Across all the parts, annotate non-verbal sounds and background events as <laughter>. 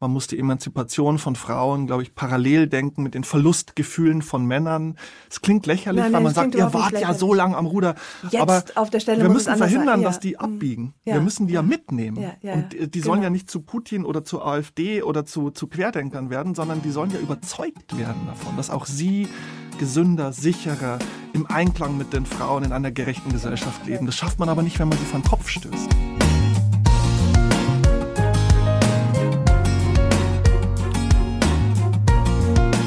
Man muss die Emanzipation von Frauen, glaube ich, parallel denken mit den Verlustgefühlen von Männern. Es klingt lächerlich, Nein, weil man sagt, ihr wart ja so lang am Ruder. Jetzt aber auf der Stelle wir müssen verhindern, dass die abbiegen. Ja. Wir müssen die ja, mitnehmen. Ja, Und die genau. sollen ja nicht zu Putin oder zur AfD oder zu, zu Querdenkern werden, sondern die sollen ja überzeugt werden davon, dass auch sie gesünder, sicherer, im Einklang mit den Frauen in einer gerechten Gesellschaft leben. Das schafft man aber nicht, wenn man sie von Kopf stößt.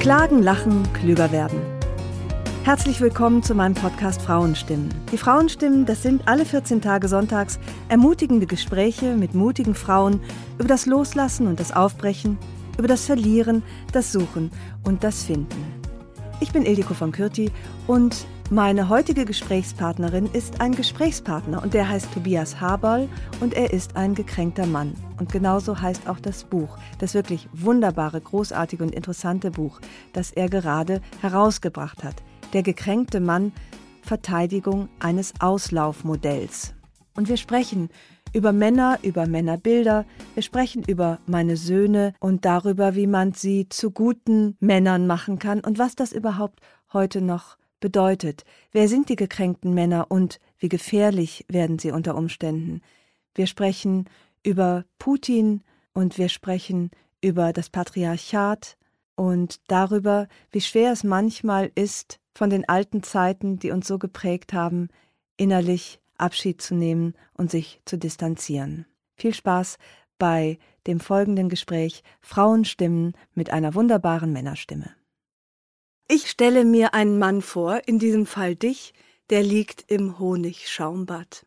Klagen, lachen, klüger werden. Herzlich willkommen zu meinem Podcast Frauenstimmen. Die Frauenstimmen, das sind alle 14 Tage sonntags ermutigende Gespräche mit mutigen Frauen über das Loslassen und das Aufbrechen, über das Verlieren, das Suchen und das Finden. Ich bin Ildiko von Kürti und meine heutige Gesprächspartnerin ist ein Gesprächspartner und der heißt Tobias Haberl und er ist ein gekränkter Mann. Und genauso heißt auch das Buch, das wirklich wunderbare, großartige und interessante Buch, das er gerade herausgebracht hat. Der gekränkte Mann, Verteidigung eines Auslaufmodells. Und wir sprechen über Männer, über Männerbilder, wir sprechen über meine Söhne und darüber, wie man sie zu guten Männern machen kann und was das überhaupt heute noch bedeutet. Wer sind die gekränkten Männer und wie gefährlich werden sie unter Umständen? Wir sprechen über Putin und wir sprechen über das Patriarchat und darüber, wie schwer es manchmal ist, von den alten Zeiten, die uns so geprägt haben, innerlich Abschied zu nehmen und sich zu distanzieren. Viel Spaß bei dem folgenden Gespräch Frauenstimmen mit einer wunderbaren Männerstimme. Ich stelle mir einen Mann vor, in diesem Fall dich, der liegt im Honigschaumbad.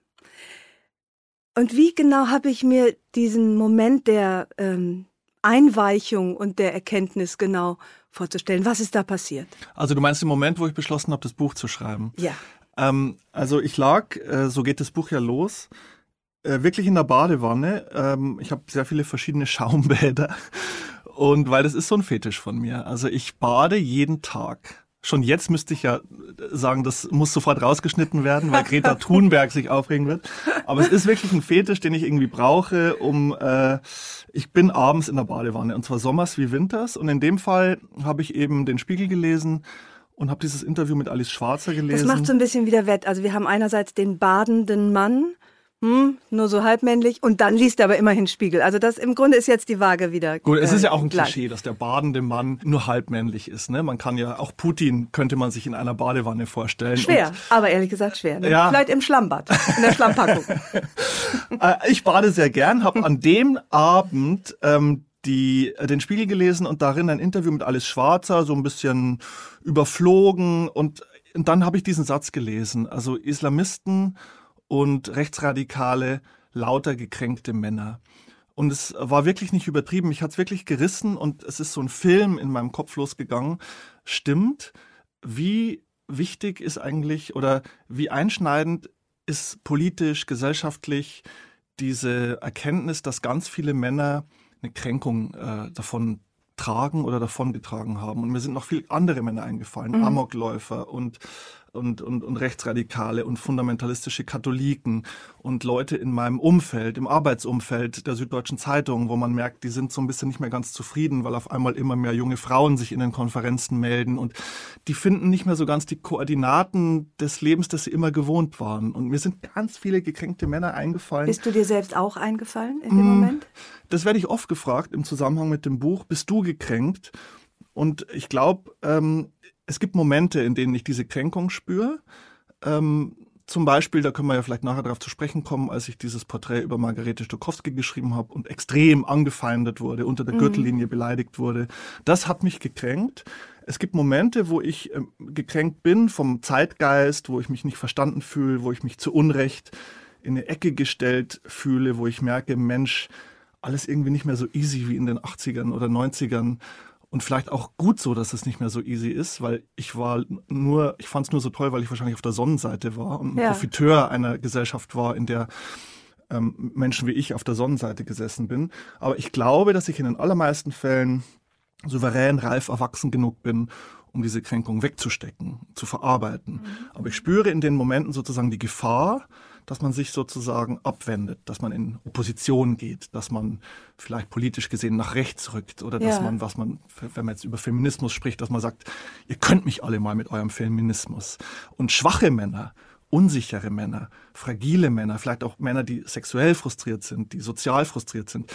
Und wie genau habe ich mir diesen Moment der ähm, Einweichung und der Erkenntnis genau vorzustellen? Was ist da passiert? Also du meinst den Moment, wo ich beschlossen habe, das Buch zu schreiben? Ja. Ähm, also ich lag, äh, so geht das Buch ja los, äh, wirklich in der Badewanne. Ähm, ich habe sehr viele verschiedene <laughs> Schaumbäder und weil das ist so ein Fetisch von mir. Also ich bade jeden Tag. Schon jetzt müsste ich ja sagen, das muss sofort rausgeschnitten werden, weil Greta <laughs> Thunberg sich aufregen wird. Aber es ist wirklich ein Fetisch, den ich irgendwie brauche, um äh, ich bin abends in der Badewanne und zwar sommers wie winters. Und in dem Fall habe ich eben den Spiegel gelesen und habe dieses Interview mit Alice Schwarzer gelesen. Das macht so ein bisschen wieder wett. Also wir haben einerseits den badenden Mann hm, nur so halbmännlich und dann liest er aber immerhin Spiegel. Also das im Grunde ist jetzt die Waage wieder. Gut, es äh, ist ja auch ein gleich. Klischee, dass der badende Mann nur halbmännlich ist. Ne? Man kann ja, auch Putin könnte man sich in einer Badewanne vorstellen. Schwer, aber ehrlich gesagt schwer. Ne? Ja. Vielleicht im Schlammbad, in der Schlammpackung. <laughs> Äh, ich bade sehr gern, habe an dem Abend ähm, die, äh, den Spiegel gelesen und darin ein Interview mit Alice Schwarzer, so ein bisschen überflogen und, und dann habe ich diesen Satz gelesen. Also Islamisten und Rechtsradikale, lauter gekränkte Männer. Und es war wirklich nicht übertrieben. Mich hat es wirklich gerissen und es ist so ein Film in meinem Kopf losgegangen. Stimmt, wie wichtig ist eigentlich oder wie einschneidend ist politisch, gesellschaftlich diese Erkenntnis, dass ganz viele Männer eine Kränkung äh, davon tragen oder davongetragen haben. Und mir sind noch viele andere Männer eingefallen, mhm. Amokläufer und und, und, und Rechtsradikale und fundamentalistische Katholiken und Leute in meinem Umfeld, im Arbeitsumfeld der Süddeutschen Zeitung, wo man merkt, die sind so ein bisschen nicht mehr ganz zufrieden, weil auf einmal immer mehr junge Frauen sich in den Konferenzen melden und die finden nicht mehr so ganz die Koordinaten des Lebens, das sie immer gewohnt waren. Und mir sind ganz viele gekränkte Männer eingefallen. Bist du dir selbst auch eingefallen in dem mmh, Moment? Das werde ich oft gefragt im Zusammenhang mit dem Buch. Bist du gekränkt? Und ich glaube, ähm, es gibt Momente, in denen ich diese Kränkung spüre. Ähm, zum Beispiel, da können wir ja vielleicht nachher darauf zu sprechen kommen, als ich dieses Porträt über Margarete Stokowski geschrieben habe und extrem angefeindet wurde, unter der mhm. Gürtellinie beleidigt wurde. Das hat mich gekränkt. Es gibt Momente, wo ich äh, gekränkt bin vom Zeitgeist, wo ich mich nicht verstanden fühle, wo ich mich zu Unrecht in eine Ecke gestellt fühle, wo ich merke, Mensch, alles irgendwie nicht mehr so easy wie in den 80ern oder 90ern und vielleicht auch gut so, dass es nicht mehr so easy ist, weil ich war nur, ich fand es nur so toll, weil ich wahrscheinlich auf der Sonnenseite war und ein ja. Profiteur einer Gesellschaft war, in der ähm, Menschen wie ich auf der Sonnenseite gesessen bin. Aber ich glaube, dass ich in den allermeisten Fällen souverän, reif, erwachsen genug bin, um diese Kränkung wegzustecken, zu verarbeiten. Mhm. Aber ich spüre in den Momenten sozusagen die Gefahr, dass man sich sozusagen abwendet, dass man in Opposition geht, dass man vielleicht politisch gesehen nach rechts rückt oder dass Ja. man, was man, wenn man jetzt über Feminismus spricht, dass man sagt, ihr könnt mich alle mal mit eurem Feminismus. Und schwache Männer, unsichere Männer, fragile Männer, vielleicht auch Männer, die sexuell frustriert sind, die sozial frustriert sind,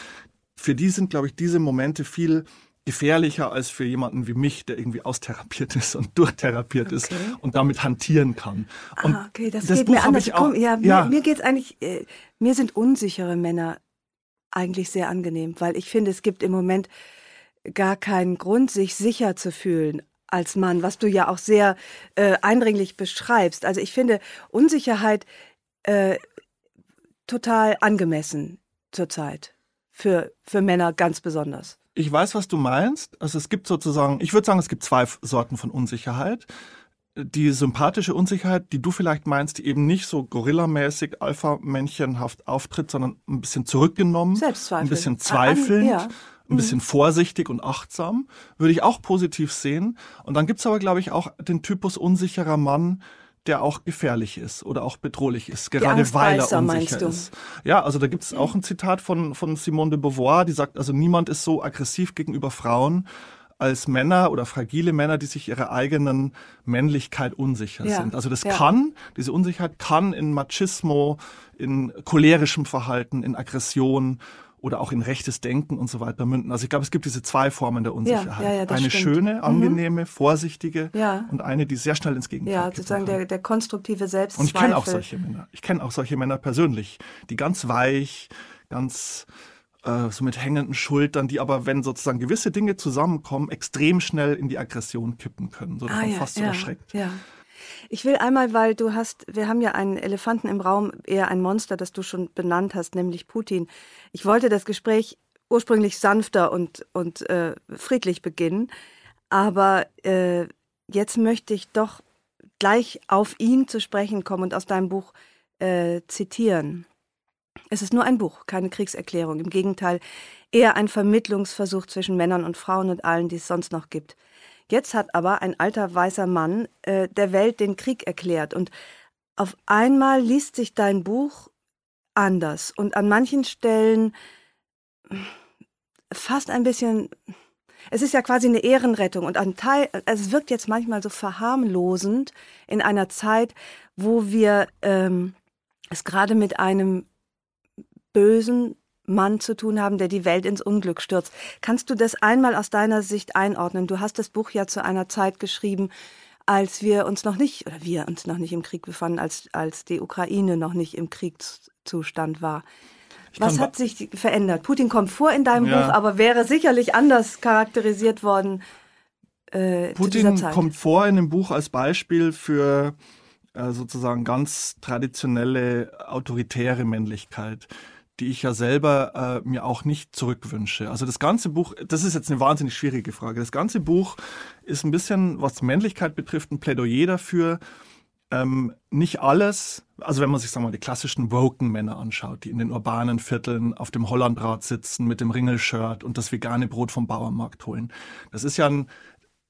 für die sind, glaube ich, diese Momente viel gefährlicher als für jemanden wie mich, der irgendwie austherapiert ist und durchtherapiert ist Okay. und damit hantieren kann. Und ah, okay, das, das geht Buch mir anders. ich auch- Komm, ja, mir, ja. mir geht's eigentlich, äh, mir sind unsichere Männer eigentlich sehr angenehm, weil ich finde, es gibt im Moment gar keinen Grund, sich sicher zu fühlen als Mann, was du ja auch sehr äh, eindringlich beschreibst. Also ich finde Unsicherheit äh, total angemessen zurzeit. Für, für Männer ganz besonders. Ich weiß, was du meinst. Also es gibt sozusagen, ich würde sagen, es gibt zwei Sorten von Unsicherheit. Die sympathische Unsicherheit, die du vielleicht meinst, die eben nicht so gorillamäßig, alpha-männchenhaft auftritt, sondern ein bisschen zurückgenommen, Selbstzweifel. ein bisschen An- zweifelnd, ja. ein bisschen vorsichtig und achtsam, würde ich auch positiv sehen. Und dann gibt's aber, glaube ich, auch den Typus unsicherer Mann, der auch gefährlich ist oder auch bedrohlich ist, gerade weil er unsicher ist. Ja, also da gibt es auch ein Zitat von, von Simone de Beauvoir, die sagt, also niemand ist so aggressiv gegenüber Frauen als Männer oder fragile Männer, die sich ihrer eigenen Männlichkeit unsicher Ja, sind. Also das ja. kann, diese Unsicherheit kann in Machismo, in cholerischem Verhalten, in Aggression oder auch in rechtes Denken und so weiter münden. Also ich glaube, es gibt diese zwei Formen der Unsicherheit. ja, ja, das eine stimmt. schöne, Mhm. angenehme, vorsichtige Ja. und eine, die sehr schnell ins Gegenteil Ja, kippt. sozusagen der, der konstruktive Selbstzweifel. Und ich kenne auch solche Männer. Ich kenne auch solche Männer persönlich, die ganz weich, ganz äh, so mit hängenden Schultern, die aber, wenn sozusagen gewisse Dinge zusammenkommen, extrem schnell in die Aggression kippen können, so dass Ah, man ja, fast so ja, erschreckt. Ja. Ich will einmal, weil du hast, wir haben ja einen Elefanten im Raum, eher ein Monster, das du schon benannt hast, nämlich Putin. Ich wollte das Gespräch ursprünglich sanfter und, und äh, friedlich beginnen, aber äh, jetzt möchte ich doch gleich auf ihn zu sprechen kommen und aus deinem Buch äh, zitieren. Es ist nur ein Buch, keine Kriegserklärung. Im Gegenteil, eher ein Vermittlungsversuch zwischen Männern und Frauen und allen, die es sonst noch gibt. Jetzt hat aber ein alter weißer Mann äh, der Welt den Krieg erklärt und auf einmal liest sich dein Buch anders und an manchen Stellen fast ein bisschen. Es ist ja quasi eine Ehrenrettung und ein Teil, es wirkt jetzt manchmal so verharmlosend in einer Zeit, wo wir ähm, es gerade mit einem bösen Mann zu tun haben, der die Welt ins Unglück stürzt. Kannst du das einmal aus deiner Sicht einordnen? Du hast das Buch ja zu einer Zeit geschrieben, als wir uns noch nicht, oder wir uns noch nicht im Krieg befanden, als, als die Ukraine noch nicht im Kriegszustand war. Was hat sich verändert? Putin kommt vor in deinem Ja. Buch, aber wäre sicherlich anders charakterisiert worden äh, Putin kommt vor in dem Buch als Beispiel für äh, sozusagen ganz traditionelle autoritäre Männlichkeit, die ich ja selber äh, mir auch nicht zurückwünsche. Also das ganze Buch, das ist jetzt eine wahnsinnig schwierige Frage. Das ganze Buch ist ein bisschen, was Männlichkeit betrifft, ein Plädoyer dafür, ähm, nicht alles, also wenn man sich sagen wir mal die klassischen woken Männer anschaut, die in den urbanen Vierteln auf dem Hollandrad sitzen mit dem Ringelshirt und das vegane Brot vom Bauernmarkt holen. Das ist ja ein,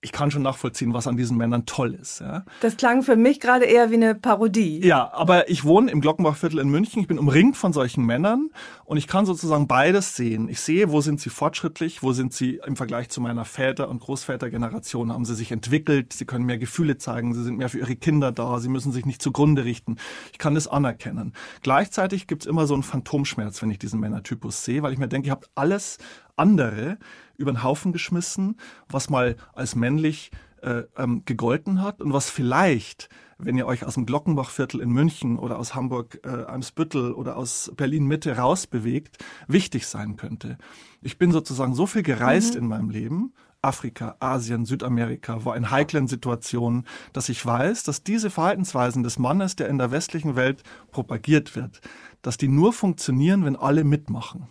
ich kann schon nachvollziehen, was an diesen Männern toll ist. Ja, das klang für mich gerade eher wie eine Parodie. ja aber ich wohne im Glockenbachviertel in München, ich bin umringt von solchen Männern und ich kann sozusagen beides sehen. Ich sehe, wo sind sie fortschrittlich, wo sind sie im Vergleich zu meiner Väter- und Großvätergeneration, haben sie sich entwickelt, sie können mehr Gefühle zeigen, sie sind mehr für ihre Kinder da, sie müssen sich nicht zugrunde richten. Ich kann das anerkennen. Gleichzeitig gibt's immer so einen Phantomschmerz, wenn ich diesen Männertypus sehe, weil ich mir denke, ihr habt alles andere über den Haufen geschmissen, was mal als männlich äh, ähm, gegolten hat und was vielleicht, wenn ihr euch aus dem Glockenbachviertel in München oder aus Hamburg äh, Eimsbüttel oder aus Berlin Mitte rausbewegt, wichtig sein könnte. Ich bin sozusagen so viel gereist in meinem Leben, Afrika, Asien, Südamerika, war in heiklen Situationen, dass ich weiß, dass diese Verhaltensweisen des Mannes, der in der westlichen Welt propagiert wird, dass die nur funktionieren, wenn alle mitmachen.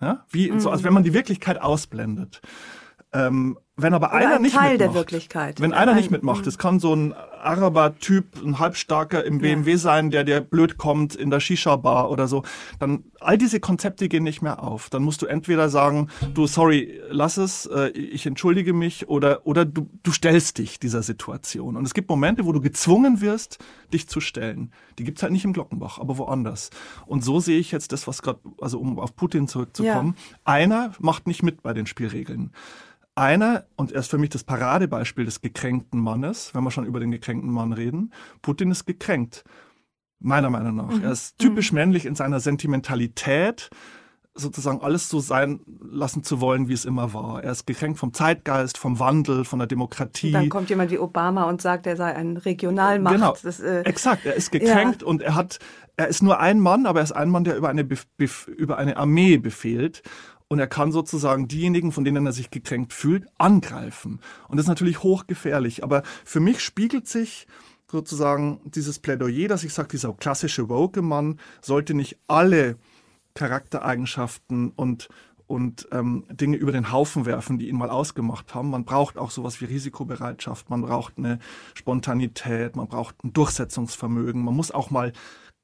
Ja? Wie, so, als wenn man die Wirklichkeit ausblendet. Ähm, wenn aber Oder einer ein nicht Teil mitmacht, der Wirklichkeit. wenn einer Ein- nicht mitmacht, es kann so ein Araber-Typ, ein Halbstarker im BMW sein, der dir blöd kommt in der Shisha-Bar oder so, dann all diese Konzepte gehen nicht mehr auf. Dann musst du entweder sagen, du, sorry, lass es, äh, ich entschuldige mich oder, oder du, du stellst dich dieser Situation. Und es gibt Momente, wo du gezwungen wirst, dich zu stellen. Die gibt's halt nicht im Glockenbach, aber woanders. Und so sehe ich jetzt das, was gerade, also um auf Putin zurückzukommen, einer macht nicht mit bei den Spielregeln. Einer, und er ist für mich das Paradebeispiel des gekränkten Mannes, wenn wir schon über den gekränkten Mann reden, Putin ist gekränkt. Meiner Meinung nach. Er ist typisch männlich in seiner Sentimentalität, sozusagen alles so sein lassen zu wollen, wie es immer war. Er ist gekränkt vom Zeitgeist, vom Wandel, von der Demokratie. Dann kommt jemand wie Obama und sagt, er sei ein Regionalmacht. Genau, Das, äh, exakt. Er ist gekränkt und er hat, er ist nur ein Mann, aber er ist ein Mann, der über eine, über eine Armee befehlt. Und er kann sozusagen diejenigen, von denen er sich gekränkt fühlt, angreifen. Und das ist natürlich hochgefährlich. Aber für mich spiegelt sich sozusagen dieses Plädoyer, dass ich sage, dieser klassische Woke-Mann sollte nicht alle Charaktereigenschaften und und ähm, Dinge über den Haufen werfen, die ihn mal ausgemacht haben. Man braucht auch sowas wie Risikobereitschaft, man braucht eine Spontanität, man braucht ein Durchsetzungsvermögen, man muss auch mal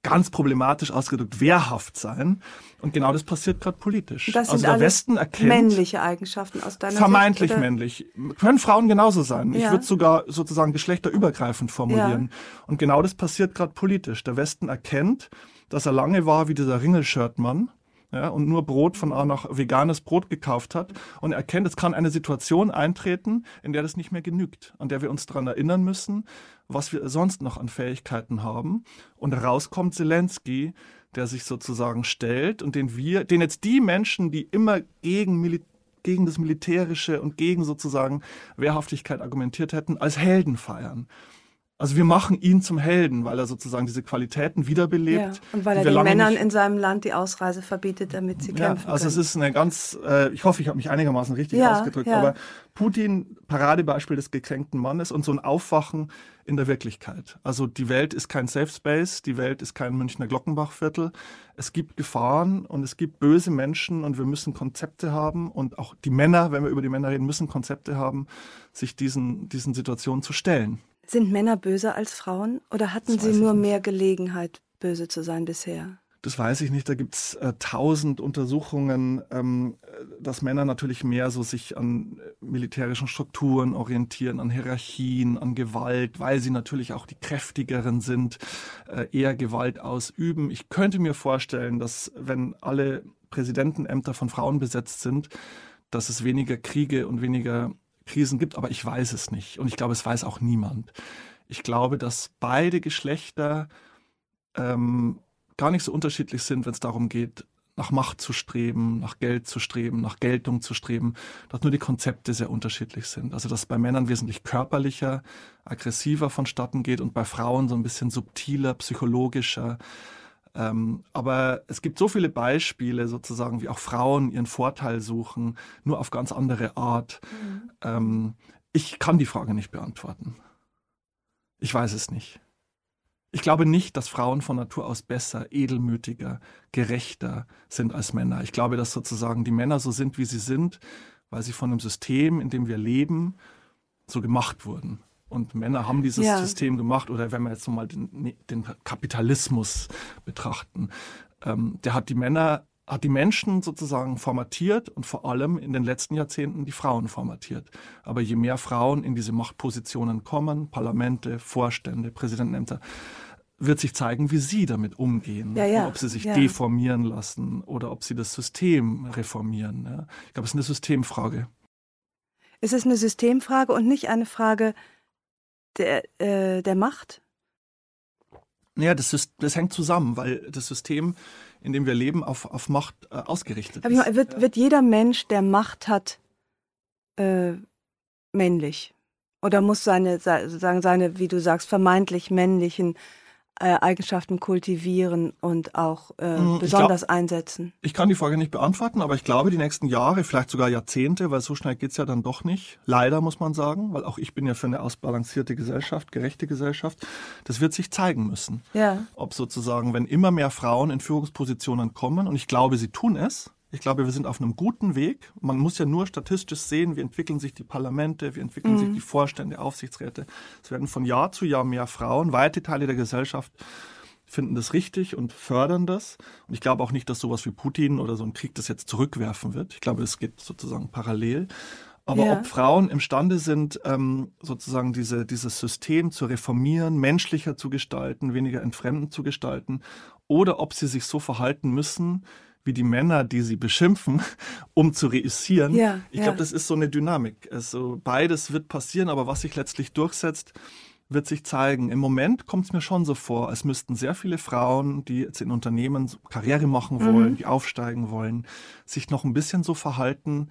ganz problematisch ausgedrückt wehrhaft sein. Und genau das passiert gerade politisch. das sind also der Westen erkennt männliche Eigenschaften aus deiner vermeintlich Sicht. männlich. Können Frauen genauso sein. Ich Ja. würde sogar sozusagen geschlechterübergreifend formulieren. Und genau das passiert gerade politisch. Der Westen erkennt, dass er lange war wie dieser Ringelshirtmann. Ja, und nur Brot von A nach veganes Brot gekauft hat und er erkennt, es kann eine Situation eintreten, in der das nicht mehr genügt, an der wir uns daran erinnern müssen, was wir sonst noch an Fähigkeiten haben. Und rauskommt Zelensky, der sich sozusagen stellt und den wir, den jetzt die Menschen, die immer gegen Militär gegen das Militärische und gegen sozusagen Wehrhaftigkeit argumentiert hätten, als Helden feiern. Also wir machen ihn zum Helden, weil er sozusagen diese Qualitäten Ja. wiederbelebt. Und weil er den Männern in seinem Land die Ausreise verbietet, damit sie ja, kämpfen also es können. ist eine ganz, äh, ich hoffe, ich habe mich einigermaßen richtig Ja, ausgedrückt, ja. aber Putin, Paradebeispiel des gekränkten Mannes und so ein Aufwachen in der Wirklichkeit. Also die Welt ist kein Safe Space, die Welt ist kein Münchner Glockenbachviertel. Es gibt Gefahren und es gibt böse Menschen und wir müssen Konzepte haben und auch die Männer, wenn wir über die Männer reden, müssen Konzepte haben, sich diesen, diesen Situationen zu stellen. Sind Männer böser als Frauen oder hatten Das sie nur mehr Gelegenheit, böse zu sein bisher? Das weiß ich nicht. Da gibt's äh, tausend Untersuchungen, ähm, äh, dass Männer natürlich mehr so sich an äh, militärischen Strukturen orientieren, an Hierarchien, an Gewalt, weil sie natürlich auch die kräftigeren sind, äh, eher Gewalt ausüben. Ich könnte mir vorstellen, dass wenn alle Präsidentenämter von Frauen besetzt sind, dass es weniger Kriege und weniger Krisen gibt, aber ich weiß es nicht. Und ich glaube, es weiß auch niemand. Ich glaube, dass beide Geschlechter ähm, gar nicht so unterschiedlich sind, wenn es darum geht, nach Macht zu streben, nach Geld zu streben, nach Geltung zu streben, dass nur die Konzepte sehr unterschiedlich sind. Also dass bei Männern wesentlich körperlicher, aggressiver vonstatten geht und bei Frauen so ein bisschen subtiler, psychologischer. Ähm, aber es gibt so viele Beispiele sozusagen, wie auch Frauen ihren Vorteil suchen, nur auf ganz andere Art. Ähm, ich kann die Frage nicht beantworten. Ich weiß es nicht. Ich glaube nicht, dass Frauen von Natur aus besser, edelmütiger, gerechter sind als Männer. Ich glaube, dass sozusagen die Männer so sind, wie sie sind, weil sie von dem System, in dem wir leben, so gemacht wurden. Und Männer haben dieses Ja. System gemacht, oder wenn wir jetzt nochmal den, den Kapitalismus betrachten, ähm, der hat die Männer, hat die Menschen sozusagen formatiert und vor allem in den letzten Jahrzehnten die Frauen formatiert. Aber je mehr Frauen in diese Machtpositionen kommen, Parlamente, Vorstände, Präsidentenämter, wird sich zeigen, wie sie damit umgehen. Ja, ja, ob sie sich ja. deformieren lassen oder ob sie das System reformieren. Ich glaube, es ist eine Systemfrage. Es ist eine Systemfrage und nicht eine Frage der, äh, der Macht. Ja, das, Sys- das hängt zusammen, weil das System, in dem wir leben, auf, auf Macht äh, ausgerichtet Aber ist. meine, wird, wird jeder Mensch, der Macht hat, äh, männlich? Oder muss seine, seine, wie du sagst, vermeintlich männlichen äh, Eigenschaften kultivieren und auch äh, Mm, ich besonders einsetzen? Ich kann die Frage nicht beantworten, aber ich glaube, die nächsten Jahre, vielleicht sogar Jahrzehnte, weil so schnell geht's ja dann doch nicht. Leider muss man sagen, weil auch ich bin ja für eine ausbalancierte Gesellschaft, gerechte Gesellschaft. Das wird sich zeigen müssen. Ja. Ob sozusagen, wenn immer mehr Frauen in Führungspositionen kommen, und ich glaube, sie tun es, Ich glaube, wir sind auf einem guten Weg. Man muss ja nur statistisch sehen, wie entwickeln sich die Parlamente, wie entwickeln mhm. sich die Vorstände, Aufsichtsräte. Es werden von Jahr zu Jahr mehr Frauen. Weite Teile der Gesellschaft finden das richtig und fördern das. Und ich glaube auch nicht, dass sowas wie Putin oder so ein Krieg das jetzt zurückwerfen wird. Ich glaube, es geht sozusagen parallel. Aber ja. ob Frauen imstande sind, ähm, sozusagen diese, dieses System zu reformieren, menschlicher zu gestalten, weniger entfremdend zu gestalten, oder ob sie sich so verhalten müssen, wie die Männer, die sie beschimpfen, <laughs> um zu reüssieren. Ja, ich glaube, das ist so eine Dynamik. Also beides wird passieren, aber was sich letztlich durchsetzt, wird sich zeigen. Im Moment kommt es mir schon so vor, als müssten sehr viele Frauen, die jetzt in Unternehmen Karriere machen wollen, mhm. die aufsteigen wollen, sich noch ein bisschen so verhalten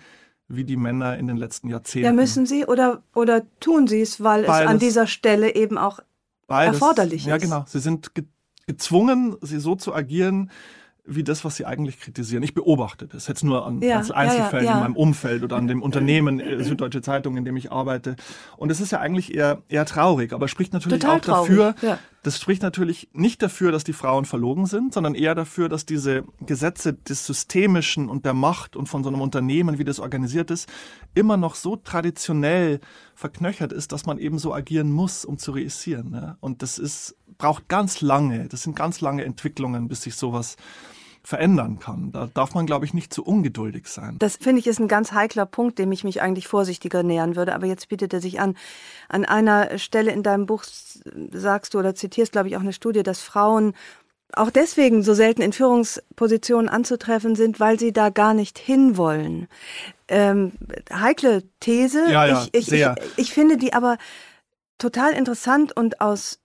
wie die Männer in den letzten Jahrzehnten. Ja, müssen sie oder, oder tun sie es, weil Beides. es an dieser Stelle eben auch Beides. erforderlich ist. Ja, genau. Sie sind gezwungen, sie so zu agieren, wie das, was sie eigentlich kritisieren. Ich beobachte das jetzt nur an ja, Einzelfällen ja, ja, in meinem Umfeld oder an dem Unternehmen äh, Süddeutsche Zeitung, in dem ich arbeite. Und es ist ja eigentlich eher, eher traurig, aber spricht natürlich Total auch dafür, das spricht natürlich nicht dafür, dass die Frauen verlogen sind, sondern eher dafür, dass diese Gesetze des Systemischen und der Macht und von so einem Unternehmen, wie das organisiert ist, immer noch so traditionell verknöchert ist, dass man eben so agieren muss, um zu reüssieren. Ne? Und das ist, braucht ganz lange, das sind ganz lange Entwicklungen, bis sich sowas verändern kann. Da darf man, glaube ich, nicht zu ungeduldig sein. Das finde ich ist ein ganz heikler Punkt, dem ich mich eigentlich vorsichtiger nähern würde. Aber jetzt bietet er sich an. An einer Stelle in deinem Buch sagst du oder zitierst, glaube ich, auch eine Studie, dass Frauen auch deswegen so selten in Führungspositionen anzutreffen sind, weil sie da gar nicht hinwollen. Ähm, heikle These. Ja, ja, ich, ich, sehr. Ich, ich finde die aber total interessant und aus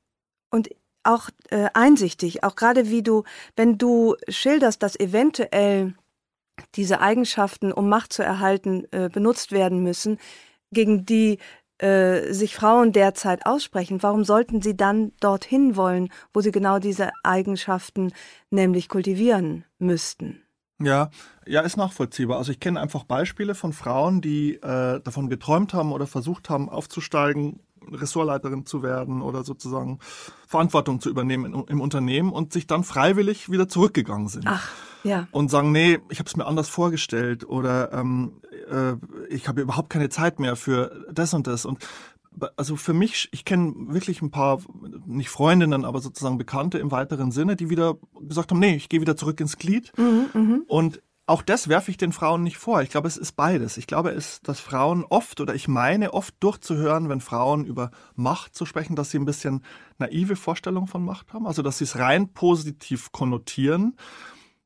und auch äh, einsichtig, auch gerade wie du, wenn du schilderst, dass eventuell diese Eigenschaften, um Macht zu erhalten, äh, benutzt werden müssen, gegen die äh, sich Frauen derzeit aussprechen, warum sollten sie dann dorthin wollen, wo sie genau diese Eigenschaften nämlich kultivieren müssten? Ja, ja, ist nachvollziehbar. Also ich kenne einfach Beispiele von Frauen, die äh, davon geträumt haben oder versucht haben aufzusteigen, Ressortleiterin zu werden oder sozusagen Verantwortung zu übernehmen im, im Unternehmen und sich dann freiwillig wieder zurückgegangen sind. Ach, ja. Und sagen, nee, ich habe es mir anders vorgestellt oder ähm, äh, ich habe überhaupt keine Zeit mehr für das und das. Und also für mich, ich kenne wirklich ein paar, nicht Freundinnen, aber sozusagen Bekannte im weiteren Sinne, die wieder gesagt haben, nee, ich gehe wieder zurück ins Glied. Mhm, mh. Und auch das werfe ich den Frauen nicht vor. Ich glaube, es ist beides. Ich glaube, es, dass Frauen oft oder ich meine oft durchzuhören, wenn Frauen über Macht zu sprechen, dass sie ein bisschen naive Vorstellungen von Macht haben. Also, dass sie es rein positiv konnotieren.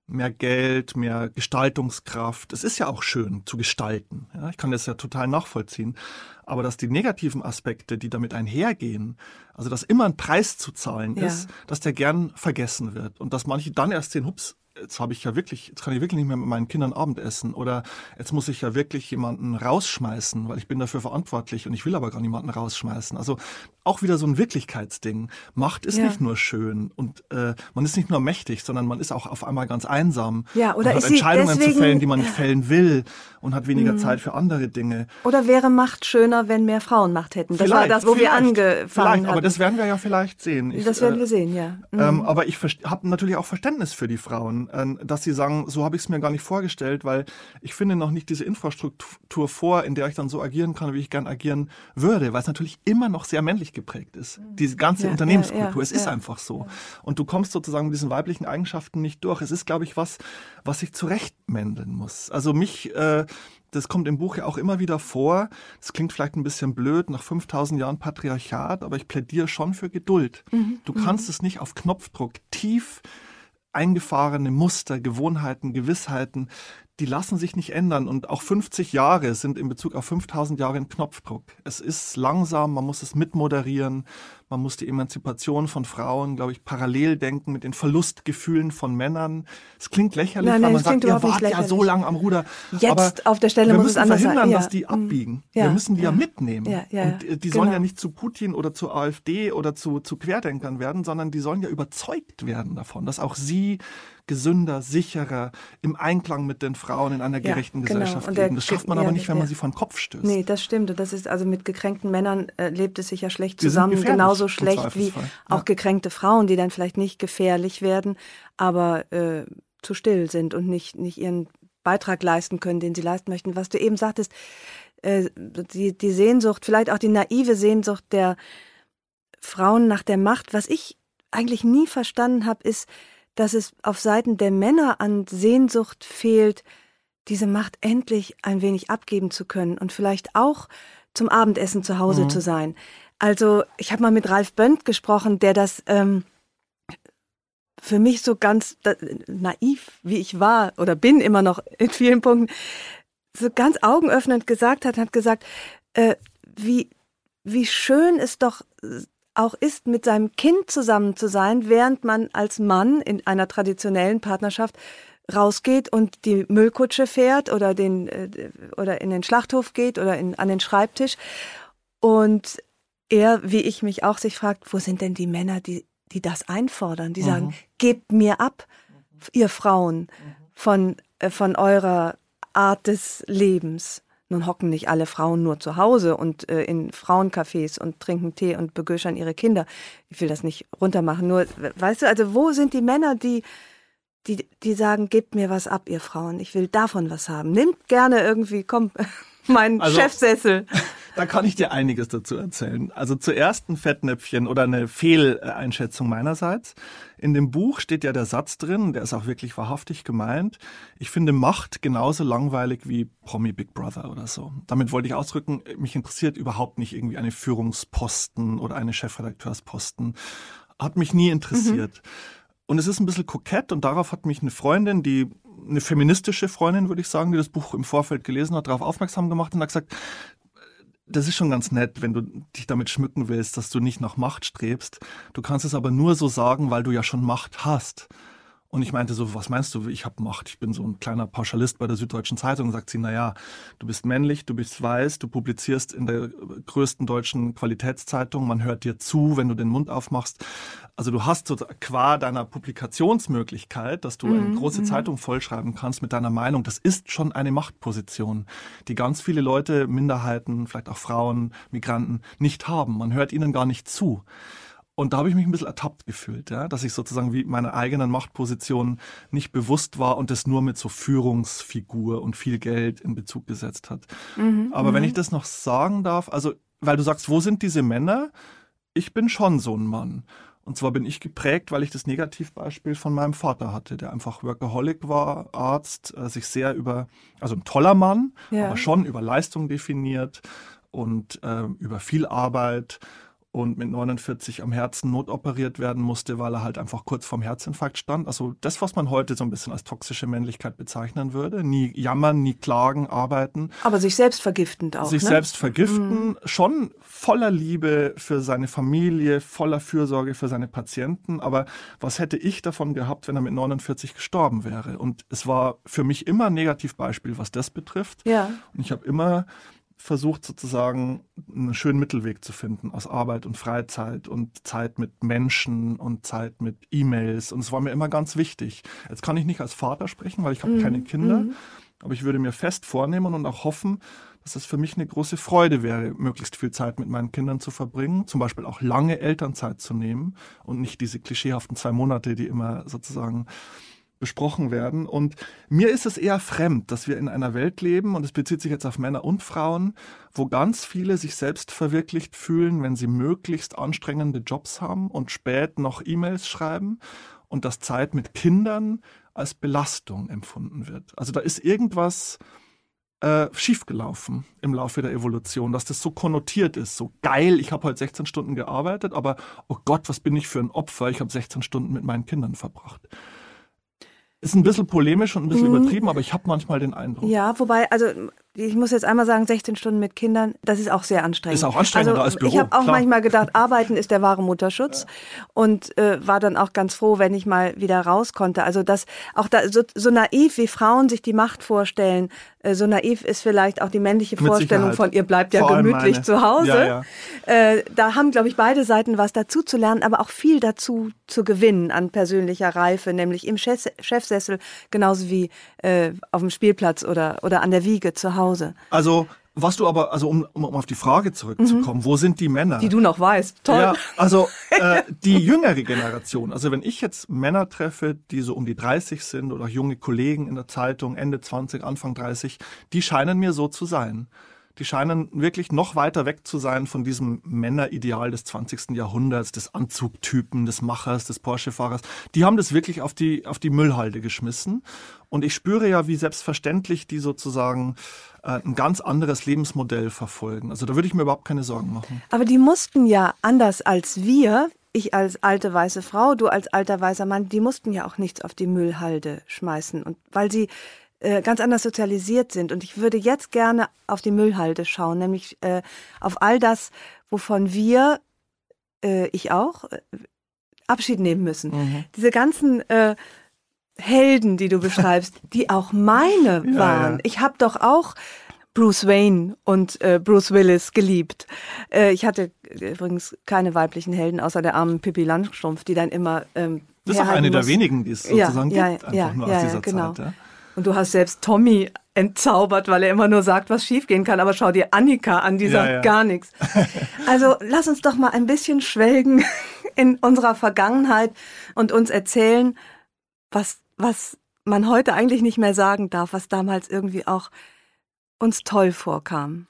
Mehr Geld, mehr Gestaltungskraft. Es ist ja auch schön zu gestalten. Ja, ich kann das ja total nachvollziehen. Aber dass die negativen Aspekte, die damit einhergehen, also dass immer ein Preis zu zahlen ja. ist, dass der gern vergessen wird und dass manche dann erst sehen, hups, jetzt habe ich ja wirklich, jetzt kann ich wirklich nicht mehr mit meinen Kindern Abendessen oder jetzt muss ich ja wirklich jemanden rausschmeißen, weil ich bin dafür verantwortlich und ich will aber gar niemanden rausschmeißen. Also auch wieder so ein Wirklichkeitsding. Macht ist ja. nicht nur schön und äh, man ist nicht nur mächtig, sondern man ist auch auf einmal ganz einsam. Ja, oder und hat Entscheidungen zu fällen, die man nicht fällen will und hat weniger mhm. Zeit für andere Dinge. Oder wäre Macht schöner, wenn mehr Frauen Macht hätten? Das vielleicht, war das, wo wir angefangen vielleicht, haben. Aber das werden wir ja vielleicht sehen. Ich, das werden äh, wir sehen, ja. Ähm, mhm. Ähm, aber ich habe natürlich auch Verständnis für die Frauen, äh, dass sie sagen, so habe ich es mir gar nicht vorgestellt, weil ich finde noch nicht diese Infrastruktur vor, in der ich dann so agieren kann, wie ich gern agieren würde, weil es natürlich immer noch sehr männlich geprägt ist. Mhm. Diese ganze ja, Unternehmenskultur, ja, ja, es ist einfach so. Und du kommst sozusagen mit diesen weiblichen Eigenschaften nicht durch. Es ist, glaube ich, was, was ich zurechtmändeln muss. Also mich, äh, das kommt im Buch ja auch immer wieder vor. Das klingt vielleicht ein bisschen blöd nach 5000 Jahren Patriarchat, aber ich plädiere schon für Geduld. Mhm. Du kannst mhm. es nicht auf Knopfdruck tief eingefahrene Muster, Gewohnheiten, Gewissheiten, die lassen sich nicht ändern. Und auch 50 Jahre sind in Bezug auf 5000 Jahre ein Knopfdruck. Es ist langsam, man muss es mitmoderieren, man muss die Emanzipation von Frauen, glaube ich, parallel denken mit den Verlustgefühlen von Männern. Es klingt lächerlich, nein, nein, weil man sagt, ihr wart ja so lang am Ruder. Jetzt aber auf der Stelle muss es anders sein. Wir müssen verhindern, dass die mhm. abbiegen. Ja, wir müssen die ja, ja mitnehmen. Ja, Und die genau. sollen ja nicht zu Putin oder zu AfD oder zu, zu Querdenkern werden, sondern die sollen ja überzeugt werden davon, dass auch sie gesünder, sicherer, im Einklang mit den Frauen in einer gerechten genau. Gesellschaft leben. Das schafft man aber nicht, wenn man sie von Kopf stößt. Nee, das stimmt. Und das ist also mit gekränkten Männern äh, lebt es sich ja schlecht zusammen. Genauso schlecht wie auch gekränkte Frauen, die dann vielleicht nicht gefährlich werden, aber äh, zu still sind und nicht, nicht ihren Beitrag leisten können, den sie leisten möchten. Was du eben sagtest, äh, die, die Sehnsucht, vielleicht auch die naive Sehnsucht der Frauen nach der Macht. Was ich eigentlich nie verstanden habe, ist, dass es auf Seiten der Männer an Sehnsucht fehlt, diese Macht endlich ein wenig abgeben zu können und vielleicht auch zum Abendessen zu Hause mhm. zu sein. Also ich habe mal mit Ralf Bönd gesprochen, der das ähm, für mich so ganz da, naiv, wie ich war oder bin immer noch in vielen Punkten, so ganz augenöffnend gesagt hat, hat gesagt, äh, wie, wie schön es doch auch ist, mit seinem Kind zusammen zu sein, während man als Mann in einer traditionellen Partnerschaft rausgeht und die Müllkutsche fährt oder den äh, oder in den Schlachthof geht oder in, an den Schreibtisch. Und er, wie ich mich auch, sich fragt, wo sind denn die Männer, die die das einfordern, die mhm. sagen, gebt mir ab, ihr Frauen, von, äh, von eurer Art des Lebens. Nun hocken nicht alle Frauen nur zu Hause und äh, in Frauencafés und trinken Tee und begöschern ihre Kinder. Ich will das nicht runtermachen. Nur, weißt du, also wo sind die Männer, die, die, die sagen, gebt mir was ab, ihr Frauen. Ich will davon was haben. Nimmt gerne irgendwie, komm, <laughs> mein also, Chefsessel. Da kann ich dir einiges dazu erzählen. Also zuerst ein Fettnäpfchen oder eine Fehleinschätzung meinerseits. In dem Buch steht ja der Satz drin, der ist auch wirklich wahrhaftig gemeint. Ich finde Macht genauso langweilig wie Promi Big Brother oder so. Damit wollte ich ausdrücken, mich interessiert überhaupt nicht irgendwie eine Führungsposten oder eine Chefredakteursposten. Hat mich nie interessiert. Mhm. Und es ist ein bisschen kokett und darauf hat mich eine Freundin, die eine feministische Freundin, würde ich sagen, die das Buch im Vorfeld gelesen hat, darauf aufmerksam gemacht und hat gesagt, das ist schon ganz nett, wenn du dich damit schmücken willst, dass du nicht nach Macht strebst. Du kannst es aber nur so sagen, weil du ja schon Macht hast. Und ich meinte so, was meinst du, ich habe Macht? Ich bin so ein kleiner Pauschalist bei der Süddeutschen Zeitung. Und sagt sie, na ja, du bist männlich, du bist weiß, du publizierst in der größten deutschen Qualitätszeitung, man hört dir zu, wenn du den Mund aufmachst. Also du hast so qua deiner Publikationsmöglichkeit, dass du mhm. eine große mhm. Zeitung vollschreiben kannst mit deiner Meinung, das ist schon eine Machtposition, die ganz viele Leute, Minderheiten, vielleicht auch Frauen, Migranten nicht haben. Man hört ihnen gar nicht zu. Und da habe ich mich ein bisschen ertappt gefühlt, ja, dass ich sozusagen wie meiner eigenen Machtposition nicht bewusst war und das nur mit so Führungsfigur und viel Geld in Bezug gesetzt hat. Mhm, Aber wenn mhm. ich das noch sagen darf, also, weil du sagst, wo sind diese Männer? Ich bin schon so ein Mann. Und zwar bin ich geprägt, weil ich das Negativbeispiel von meinem Vater hatte, der einfach Workaholic war, Arzt, äh, sich sehr über, also ein toller Mann, ja. aber schon über Leistung definiert und äh, über viel Arbeit und mit 49 am Herzen notoperiert werden musste, weil er halt einfach kurz vorm Herzinfarkt stand. Also das, was man heute so ein bisschen als toxische Männlichkeit bezeichnen würde. Nie jammern, nie klagen, arbeiten. Aber sich selbst vergiftend auch. Sich ne? selbst vergiften, mhm. schon voller Liebe für seine Familie, voller Fürsorge für seine Patienten. Aber was hätte ich davon gehabt, wenn er mit 49 gestorben wäre? Und es war für mich immer ein Negativbeispiel, was das betrifft. Ja. Und ich habe immer versucht sozusagen einen schönen Mittelweg zu finden aus Arbeit und Freizeit und Zeit mit Menschen und Zeit mit E-Mails. Und es war mir immer ganz wichtig. Jetzt kann ich nicht als Vater sprechen, weil ich habe mhm. keine Kinder. Mhm. Aber ich würde mir fest vornehmen und auch hoffen, dass es für mich eine große Freude wäre, möglichst viel Zeit mit meinen Kindern zu verbringen, zum Beispiel auch lange Elternzeit zu nehmen und nicht diese klischeehaften zwei Monate, die immer sozusagen besprochen werden. Und mir ist es eher fremd, dass wir in einer Welt leben, und es bezieht sich jetzt auf Männer und Frauen, wo ganz viele sich selbst verwirklicht fühlen, wenn sie möglichst anstrengende Jobs haben und spät noch E-Mails schreiben und dass Zeit mit Kindern als Belastung empfunden wird. Also da ist irgendwas äh, schiefgelaufen im Laufe der Evolution, dass das so konnotiert ist, so geil, ich habe heute 16 Stunden gearbeitet, aber oh Gott, was bin ich für ein Opfer, ich habe 16 Stunden mit meinen Kindern verbracht. Ist ein bisschen polemisch und ein bisschen mhm. übertrieben, aber ich habe manchmal den Eindruck. Ja, wobei, also ich muss jetzt einmal sagen, 16 Stunden mit Kindern, das ist auch sehr anstrengend. Ist auch anstrengender also, als Büro. Ich habe auch klar. manchmal gedacht, <laughs> Arbeiten ist der wahre Mutterschutz ja. und äh, war dann auch ganz froh, wenn ich mal wieder raus konnte. Also das auch da so, so naiv wie Frauen sich die Macht vorstellen, äh, so naiv ist vielleicht auch die männliche Mit Vorstellung Sicherheit. von ihr bleibt ja Vor gemütlich meine. zu Hause. Ja, ja. Äh, da haben, glaube ich, beide Seiten was dazu zu lernen, aber auch viel dazu zu gewinnen an persönlicher Reife, nämlich im Chefsessel genauso wie äh, auf dem Spielplatz oder, oder an der Wiege zu Hause. Also Was du aber, also um, um auf die Frage zurückzukommen, mhm. wo sind die Männer? Die du noch weißt. Toll. Ja, also äh, <laughs> die jüngere Generation, also wenn ich jetzt Männer treffe, die so um die 30 sind oder junge Kollegen in der Zeitung, Ende 20, Anfang 30, die scheinen mir so zu sein die scheinen wirklich noch weiter weg zu sein von diesem Männerideal des 20. Jahrhunderts, des Anzugtypen, des Machers, des Porsche-Fahrers. Die haben das wirklich auf die, auf die Müllhalde geschmissen. Und ich spüre ja, wie selbstverständlich die sozusagen äh, ein ganz anderes Lebensmodell verfolgen. Also da würde ich mir überhaupt keine Sorgen machen. Aber die mussten ja anders als wir, ich als alte weiße Frau, du als alter weißer Mann, die mussten ja auch nichts auf die Müllhalde schmeißen. Und weil sie äh, ganz anders sozialisiert sind. Und ich würde jetzt gerne auf die Müllhalde schauen, nämlich äh, auf all das, wovon wir, äh, ich auch, äh, Abschied nehmen müssen. Mhm. Diese ganzen äh, Helden, die du <laughs> beschreibst, die auch meine ja, waren. Ja. Ich habe doch auch Bruce Wayne und äh, Bruce Willis geliebt. Äh, ich hatte übrigens keine weiblichen Helden außer der armen Pippi Langstrumpf, die dann immer ähm, das ist auch eine muss. der wenigen, die es sozusagen ja, gibt, einfach nur aus dieser genau. Zeit. Ja? Und du hast selbst Tommy entzaubert, weil er immer nur sagt, was schiefgehen kann. Aber schau dir Annika an, die ja, sagt ja. gar nichts. <laughs> Also lass uns doch mal ein bisschen schwelgen <laughs> in unserer Vergangenheit und uns erzählen, was, was man heute eigentlich nicht mehr sagen darf, was damals irgendwie auch uns toll vorkam.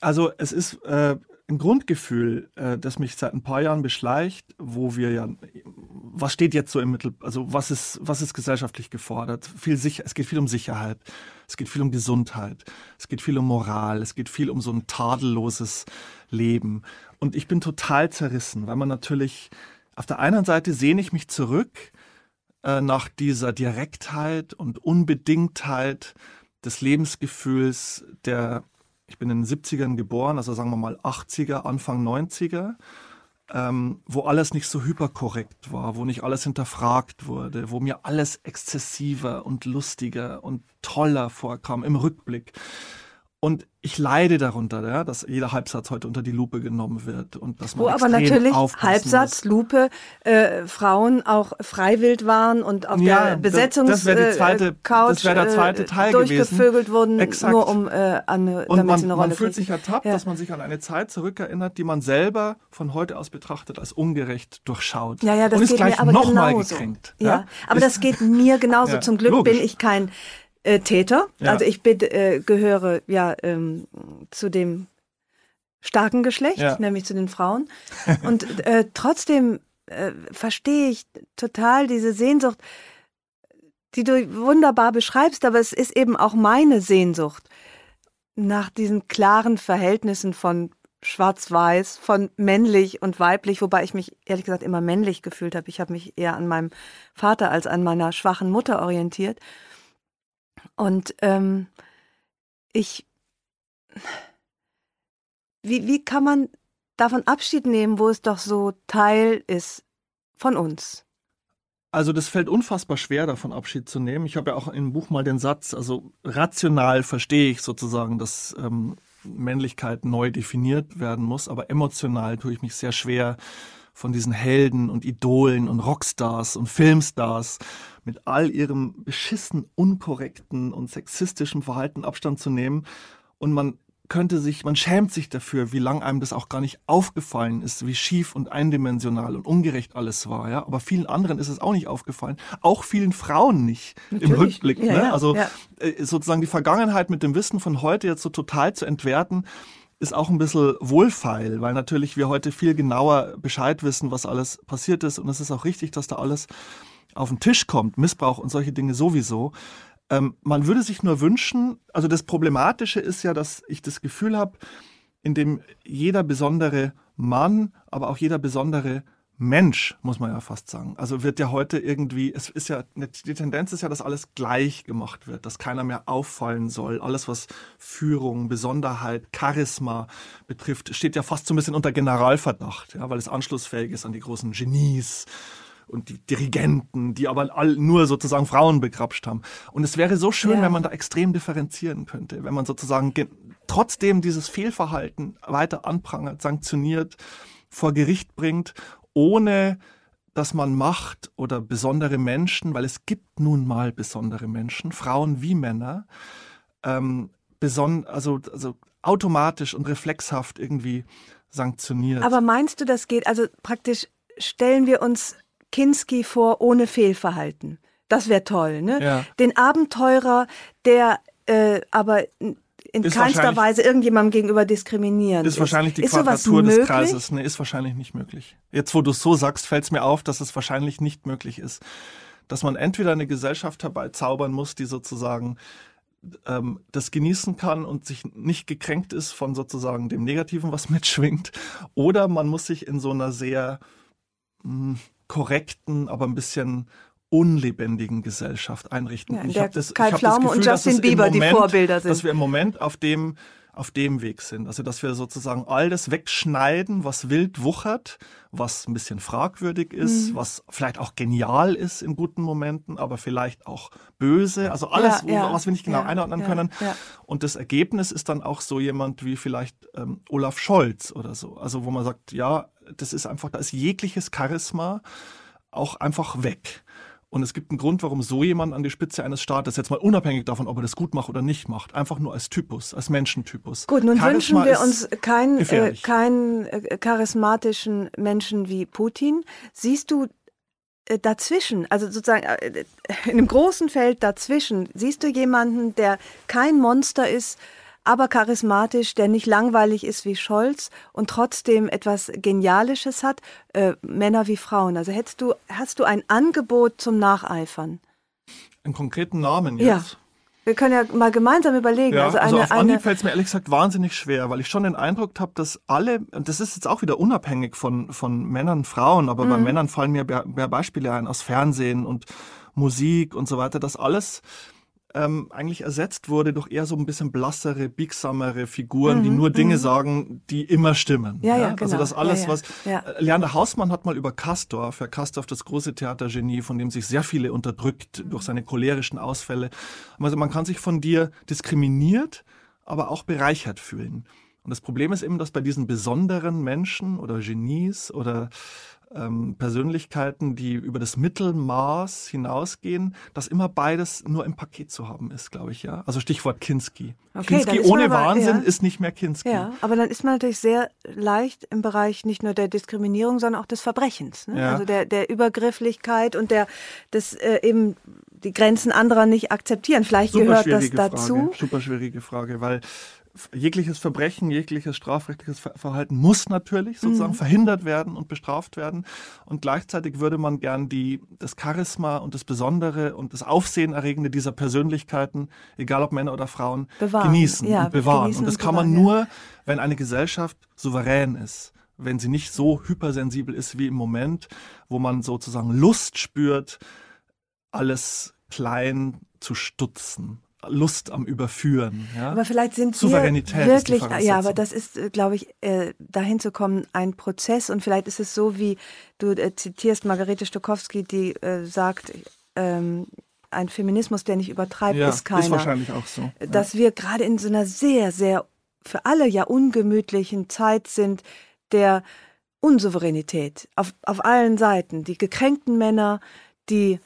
Also es ist äh, ein Grundgefühl, äh, das mich seit ein paar Jahren beschleicht, wo wir ja, was steht jetzt so im Mittel, also was ist, was ist gesellschaftlich gefordert? Viel sicher, es geht viel um Sicherheit, es geht viel um Gesundheit, es geht viel um Moral, es geht viel um so ein tadelloses Leben. Und ich bin total zerrissen, weil man natürlich, auf der einen Seite sehne ich mich zurück äh, nach dieser Direktheit und Unbedingtheit des Lebensgefühls der ich bin in den 70ern geboren, also sagen wir mal 80er, Anfang 90er, ähm, wo alles nicht so hyperkorrekt war, wo nicht alles hinterfragt wurde, wo mir alles exzessiver und lustiger und toller vorkam im Rückblick. Und ich leide darunter, ja, dass jeder Halbsatz heute unter die Lupe genommen wird und dass man Wo aber natürlich Halbsatz, muss. Lupe, äh, Frauen auch freiwillig waren und auf ja, der Besetzungs das, das zweite, äh, Couch das der zweite äh, Teil durchgevögelt gewesen. wurden, Exakt. nur um äh, an, und damit man, sie eine Rolle man fühlt sich ertappt, ja. dass man sich an eine Zeit zurückerinnert, die man selber von heute aus betrachtet als ungerecht durchschaut. Ja, ja, das und ist geht gleich mir aber genauso. gekränkt. Ja, ja? aber ist, das geht mir genauso. <laughs> Zum Glück logisch. bin ich kein äh, Täter. Ja. Also ich bin, äh, gehöre ja ähm, zu dem starken Geschlecht, ja. nämlich zu den Frauen. Und äh, trotzdem äh, verstehe ich total diese Sehnsucht, die du wunderbar beschreibst, aber es ist eben auch meine Sehnsucht nach diesen klaren Verhältnissen von schwarz-weiß, von männlich und weiblich, wobei ich mich ehrlich gesagt immer männlich gefühlt habe. Ich habe mich eher an meinem Vater als an meiner schwachen Mutter orientiert. Und ähm, ich, wie, wie kann man davon Abschied nehmen, wo es doch so Teil ist von uns? Also das fällt unfassbar schwer, davon Abschied zu nehmen. Ich habe ja auch im Buch mal den Satz, also rational verstehe ich sozusagen, dass ähm, Männlichkeit neu definiert werden muss, aber emotional tue ich mich sehr schwer, von diesen Helden und Idolen und Rockstars und Filmstars mit all ihrem beschissen, unkorrekten und sexistischen Verhalten Abstand zu nehmen. Und man könnte sich, man schämt sich dafür, wie lang einem das auch gar nicht aufgefallen ist, wie schief und eindimensional und ungerecht alles war, ja. Aber vielen anderen ist es auch nicht aufgefallen. Auch vielen Frauen nicht Natürlich. im Rückblick. Ja, ne? ja, also ja. Äh, sozusagen die Vergangenheit mit dem Wissen von heute jetzt so total zu entwerten, ist auch ein bisschen wohlfeil, weil natürlich wir heute viel genauer Bescheid wissen, was alles passiert ist. Und es ist auch richtig, dass da alles auf den Tisch kommt, Missbrauch und solche Dinge sowieso. Ähm, man würde sich nur wünschen, also das Problematische ist ja, dass ich das Gefühl habe, in dem jeder besondere Mann, aber auch jeder besondere Mensch, muss man ja fast sagen. Also wird ja heute irgendwie, es ist ja, die Tendenz ist ja, dass alles gleich gemacht wird, dass keiner mehr auffallen soll. Alles, was Führung, Besonderheit, Charisma betrifft, steht ja fast so ein bisschen unter Generalverdacht, ja, weil es anschlussfähig ist an die großen Genies und die Dirigenten, die aber all, nur sozusagen Frauen begrapscht haben. Und es wäre so schön, ja. wenn man da extrem differenzieren könnte, wenn man sozusagen trotzdem dieses Fehlverhalten weiter anprangert, sanktioniert, vor Gericht bringt, ohne dass man Macht oder besondere Menschen, weil es gibt nun mal besondere Menschen, Frauen wie Männer, ähm, beson also, also automatisch und reflexhaft irgendwie sanktioniert. Aber meinst du, das geht, also praktisch stellen wir uns Kinski vor ohne Fehlverhalten. Das wäre toll, ne? Ja. Den Abenteurer, der äh, aber in Ist keinster Weise irgendjemandem gegenüber diskriminierend ist. ist wahrscheinlich die ist Quadratur des? Kreises. Nee, ist wahrscheinlich nicht möglich. Jetzt, wo du es so sagst, fällt es mir auf, dass es wahrscheinlich nicht möglich ist. Dass man entweder eine Gesellschaft herbeizaubern muss, die sozusagen ähm, das genießen kann und sich nicht gekränkt ist von sozusagen dem Negativen, was <laughs> mitschwingt, oder man muss sich in so einer sehr mh, korrekten, aber ein bisschen unlebendigen Gesellschaft einrichten. Ja, ich der hab das, ich hab Pflaume das und Gefühl, Justin Bieber die Moment, Vorbilder sind. Dass wir im Moment auf dem auf dem Weg sind. Also, dass wir sozusagen all das wegschneiden, was wild wuchert, was ein bisschen fragwürdig Mhm. ist, was vielleicht auch genial ist in guten Momenten, aber vielleicht auch böse. Also alles, Ja, ja, was wir nicht genau einordnen können. Und das Ergebnis ist dann auch so jemand wie vielleicht ähm, Olaf Scholz oder so. Also, wo man sagt, ja, das ist einfach, da ist jegliches Charisma auch einfach weg. Und es gibt einen Grund, warum so jemand an die Spitze eines Staates, jetzt mal unabhängig davon, ob er das gut macht oder nicht macht, einfach nur als Typus, als Menschentypus. Gut, nun Charisma wünschen wir uns keinen äh, keinen äh, charismatischen Menschen wie Putin. Siehst du äh, dazwischen, also sozusagen äh, in einem großen Feld dazwischen, siehst du jemanden, der kein Monster ist, aber charismatisch, der nicht langweilig ist wie Scholz und trotzdem etwas Genialisches hat, äh, Männer wie Frauen. Also hättest du, hast du ein Angebot zum Nacheifern? einen konkreten Namen Ja. jetzt. Wir können ja mal gemeinsam überlegen. Ja, also also, eine, auf eine, Anhieb fällt es mir ehrlich gesagt wahnsinnig schwer, weil ich schon den Eindruck habe, dass alle, und das ist jetzt auch wieder unabhängig von, von Männern, Frauen, aber Mhm. bei Männern fallen mir mehr, mehr Beispiele ein aus Fernsehen und Musik und so weiter, dass alles ähm, eigentlich ersetzt wurde durch eher so ein bisschen blassere, biegsamere Figuren, die nur Dinge sagen, die immer stimmen. Mhm, Ja, ja, Also genau. das alles, Ja, ja. was Ja. Leander Hausmann hat mal über Kastorf, ja, Kastorf, das große Theatergenie, von dem sich sehr viele unterdrückt durch seine cholerischen Ausfälle. Also man kann sich von dir diskriminiert, aber auch bereichert fühlen. Und das Problem ist eben, dass bei diesen besonderen Menschen oder Genies oder ähm, Persönlichkeiten, die über das Mittelmaß hinausgehen, dass immer beides nur im Paket zu haben ist, glaube ich, ja. Also Stichwort Kinski. Okay, Kinski ohne aber- Wahnsinn ja. ist nicht mehr Kinski. Ja, aber dann ist man natürlich sehr leicht im Bereich nicht nur der Diskriminierung, sondern auch des Verbrechens. Ne? Ja. Also der, der Übergrifflichkeit und der des äh, eben die Grenzen anderer nicht akzeptieren. Vielleicht Super gehört das dazu. Frage. Super schwierige Frage, weil jegliches Verbrechen, jegliches strafrechtliches Ver- Verhalten muss natürlich sozusagen Mhm. verhindert werden und bestraft werden. Und gleichzeitig würde man gern die, das Charisma und das Besondere und das Aufsehenerregende dieser Persönlichkeiten, egal ob Männer oder Frauen, Bewahren. genießen Ja, und bewahren. genießen Und das und kann man bewahren, nur, wenn eine Gesellschaft souverän ist. Wenn sie nicht so hypersensibel ist wie im Moment, wo man sozusagen Lust spürt, alles klein zu stutzen. Lust am Überführen. Ja? Aber vielleicht sind Souveränität wirklich, ja, aber das ist, äh, glaube ich, äh, dahin zu kommen, ein Prozess. Und vielleicht ist es so, wie du äh, zitierst Margarete Stokowski, die äh, sagt, ähm, ein Feminismus, der nicht übertreibt, ja, ist keiner. ist wahrscheinlich auch so. Ja. dass wir gerade in so einer sehr, sehr für alle ja ungemütlichen Zeit sind der Unsouveränität auf, auf allen Seiten. Die gekränkten Männer, die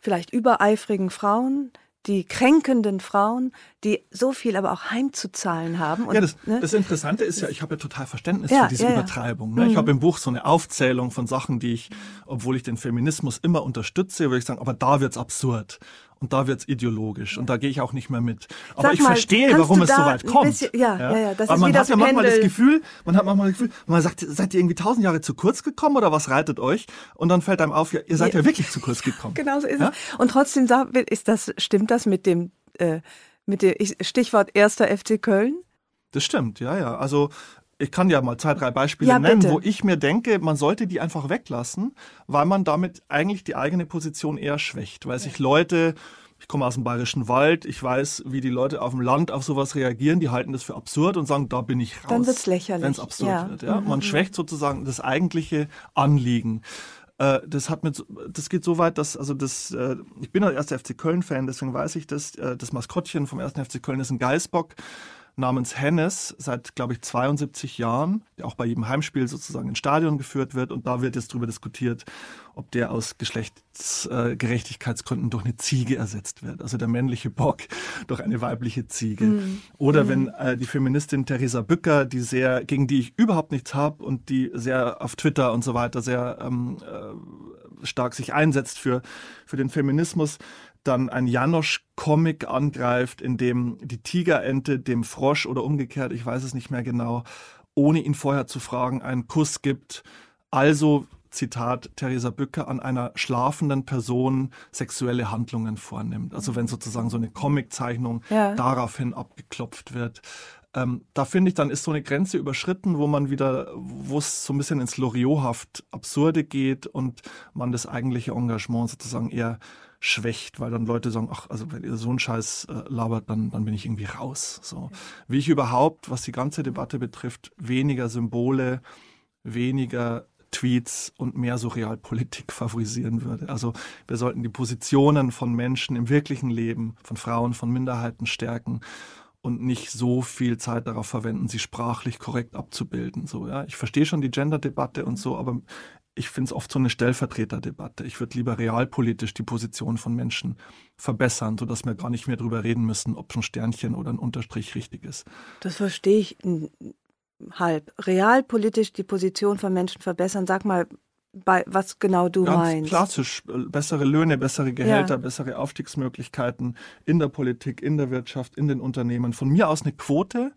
vielleicht übereifrigen Frauen, die kränkenden Frauen, die so viel aber auch heimzuzahlen haben. Und, ja, das, ne? das Interessante ist ja, ich habe ja total Verständnis Ja, für diese ja, ja. Übertreibung. Ne? Ich habe im Buch so eine Aufzählung von Sachen, die ich, obwohl ich den Feminismus immer unterstütze, würde ich sagen, aber da wird's absurd und da wird's ideologisch und da gehe ich auch nicht mehr mit. Aber Sag ich mal, verstehe, warum es so weit kommt. bisschen- ja, ja, ja, das Aber ist man wie hat das ja manchmal das Pendel. Gefühl, man hat manchmal das Gefühl, man sagt, seid ihr irgendwie tausend Jahre zu kurz gekommen oder was reitet euch? Und dann fällt einem auf, ja, ihr seid ja, wirklich zu kurz gekommen. <laughs> Genau so ist Ja? es. Und trotzdem ist das, stimmt das mit dem, äh, mit dem ich- Stichwort erster FC Köln? Das stimmt, ja, ja. Also ich kann ja mal zwei, drei Beispiele Ja, nennen, wo ich mir denke, man sollte die einfach weglassen, weil man damit eigentlich die eigene Position eher schwächt, weil sich Leute ich komme aus dem Bayerischen Wald, ich weiß, wie die Leute auf dem Land auf sowas reagieren, die halten das für absurd und sagen, da bin ich raus. Dann wird's lächerlich, Wenn es absurd ja. wird. Ja? Mhm. Man schwächt sozusagen das eigentliche Anliegen. Äh, Das hat mit, das geht so weit, dass, also das, äh, ich bin der erste FC Köln-Fan, deswegen weiß ich das, äh, das Maskottchen vom ersten FC Köln ist ein Geißbock. Namens Hennes seit, glaube ich, 72 Jahren, der auch bei jedem Heimspiel sozusagen ins Stadion geführt wird. Und da wird jetzt darüber diskutiert, ob der aus Geschlechtsgerechtigkeitsgründen durch eine Ziege ersetzt wird. Also der männliche Bock <laughs> durch eine weibliche Ziege. Mhm. Oder mhm. wenn äh, die Feministin Theresa Bücker, die sehr, gegen die ich überhaupt nichts habe und die sehr auf Twitter und so weiter sehr ähm, äh, stark sich einsetzt für, für den Feminismus, dann ein Janosch-Comic angreift, in dem die Tigerente dem Frosch oder umgekehrt, ich weiß es nicht mehr genau, ohne ihn vorher zu fragen, einen Kuss gibt. Also, Zitat Theresa Bücker, an einer schlafenden Person sexuelle Handlungen vornimmt. Also wenn sozusagen so eine Comiczeichnung ja. daraufhin abgeklopft wird. Ähm, da finde ich, dann ist so eine Grenze überschritten, wo man wieder, wo es so ein bisschen ins Loriothaft Absurde geht und man das eigentliche Engagement sozusagen eher schwächt, weil dann Leute sagen, ach, also wenn ihr so einen Scheiß äh, labert, dann, dann bin ich irgendwie raus. So. Wie ich überhaupt, was die ganze Debatte betrifft, weniger Symbole, weniger Tweets und mehr so Realpolitik <laughs> favorisieren würde. Also wir sollten die Positionen von Menschen im wirklichen Leben, von Frauen, von Minderheiten stärken und nicht so viel Zeit darauf verwenden, sie sprachlich korrekt abzubilden. So, ja. Ich verstehe schon die Gender-Debatte und so, aber ich finde es oft so eine Stellvertreterdebatte. Ich würde lieber realpolitisch die Position von Menschen verbessern, sodass wir gar nicht mehr darüber reden müssen, ob ein Sternchen oder ein Unterstrich richtig ist. Das verstehe ich halb. Realpolitisch die Position von Menschen verbessern. Sag mal, bei was genau du Ganz meinst. Klassisch, äh, bessere Löhne, bessere Gehälter, ja. bessere Aufstiegsmöglichkeiten in der Politik, in der Wirtschaft, in den Unternehmen. Von mir aus eine Quote.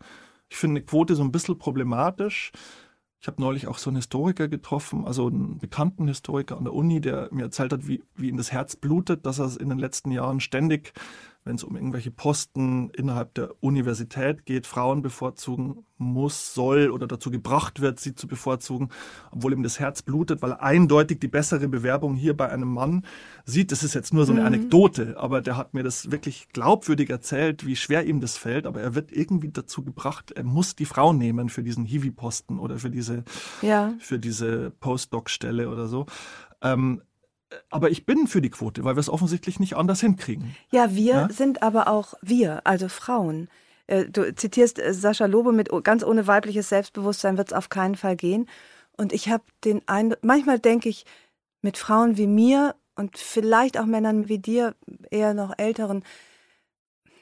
Ich finde eine Quote so ein bisschen problematisch ich habe neulich auch so einen Historiker getroffen, also einen bekannten Historiker an der Uni, der mir erzählt hat, wie, wie ihm das Herz blutet, dass er in den letzten Jahren ständig wenn es um irgendwelche Posten innerhalb der Universität geht, Frauen bevorzugen muss, soll oder dazu gebracht wird, sie zu bevorzugen, obwohl ihm das Herz blutet, weil er eindeutig die bessere Bewerbung hier bei einem Mann sieht. Das ist jetzt nur so eine mhm. Anekdote, aber der hat mir das wirklich glaubwürdig erzählt, wie schwer ihm das fällt, aber er wird irgendwie dazu gebracht, er muss die Frau nehmen für diesen Hiwi-Posten oder für diese, ja. für diese Postdoc-Stelle oder so. Ähm, aber ich bin für die Quote, weil wir es offensichtlich nicht anders hinkriegen. Ja, wir ja? sind aber auch wir, also Frauen. Äh, du zitierst äh, Sascha Lobe mit ganz ohne weibliches Selbstbewusstsein wird es auf keinen Fall gehen. Und ich habe den Eindruck, manchmal denke ich, mit Frauen wie mir und vielleicht auch Männern wie dir, eher noch älteren,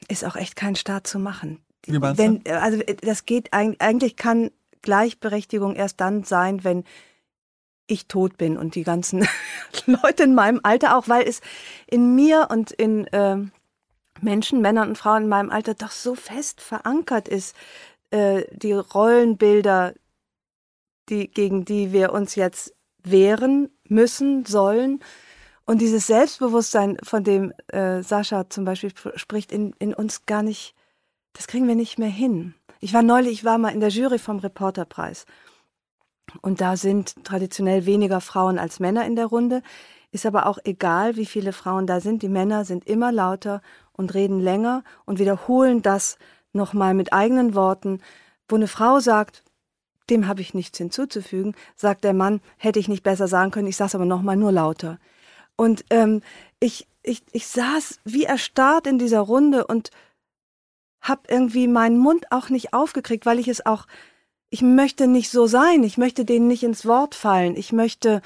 ist auch echt kein Staat zu machen. Wie meinst wenn, du? Also äh, das geht eigentlich kann Gleichberechtigung erst dann sein, wenn ich tot bin und die ganzen <laughs> Leute in meinem Alter auch, weil es in mir und in äh, Menschen, Männern und Frauen in meinem Alter doch so fest verankert ist, äh, die Rollenbilder, die, gegen die wir uns jetzt wehren müssen, sollen. Und dieses Selbstbewusstsein, von dem äh, Sascha zum Beispiel spricht, in, in uns gar nicht, das kriegen wir nicht mehr hin. Ich war neulich, ich war mal in der Jury vom Reporterpreis. Und da sind traditionell weniger Frauen als Männer in der Runde. Ist aber auch egal, wie viele Frauen da sind. Die Männer sind immer lauter und reden länger und wiederholen das nochmal mit eigenen Worten. Wo eine Frau sagt, dem habe ich nichts hinzuzufügen, sagt der Mann, hätte ich nicht besser sagen können, ich saß aber nochmal nur lauter. Und ähm, ich, ich, ich saß wie erstarrt in dieser Runde und habe irgendwie meinen Mund auch nicht aufgekriegt, weil ich es auch ich möchte nicht so sein, ich möchte denen nicht ins Wort fallen, ich möchte,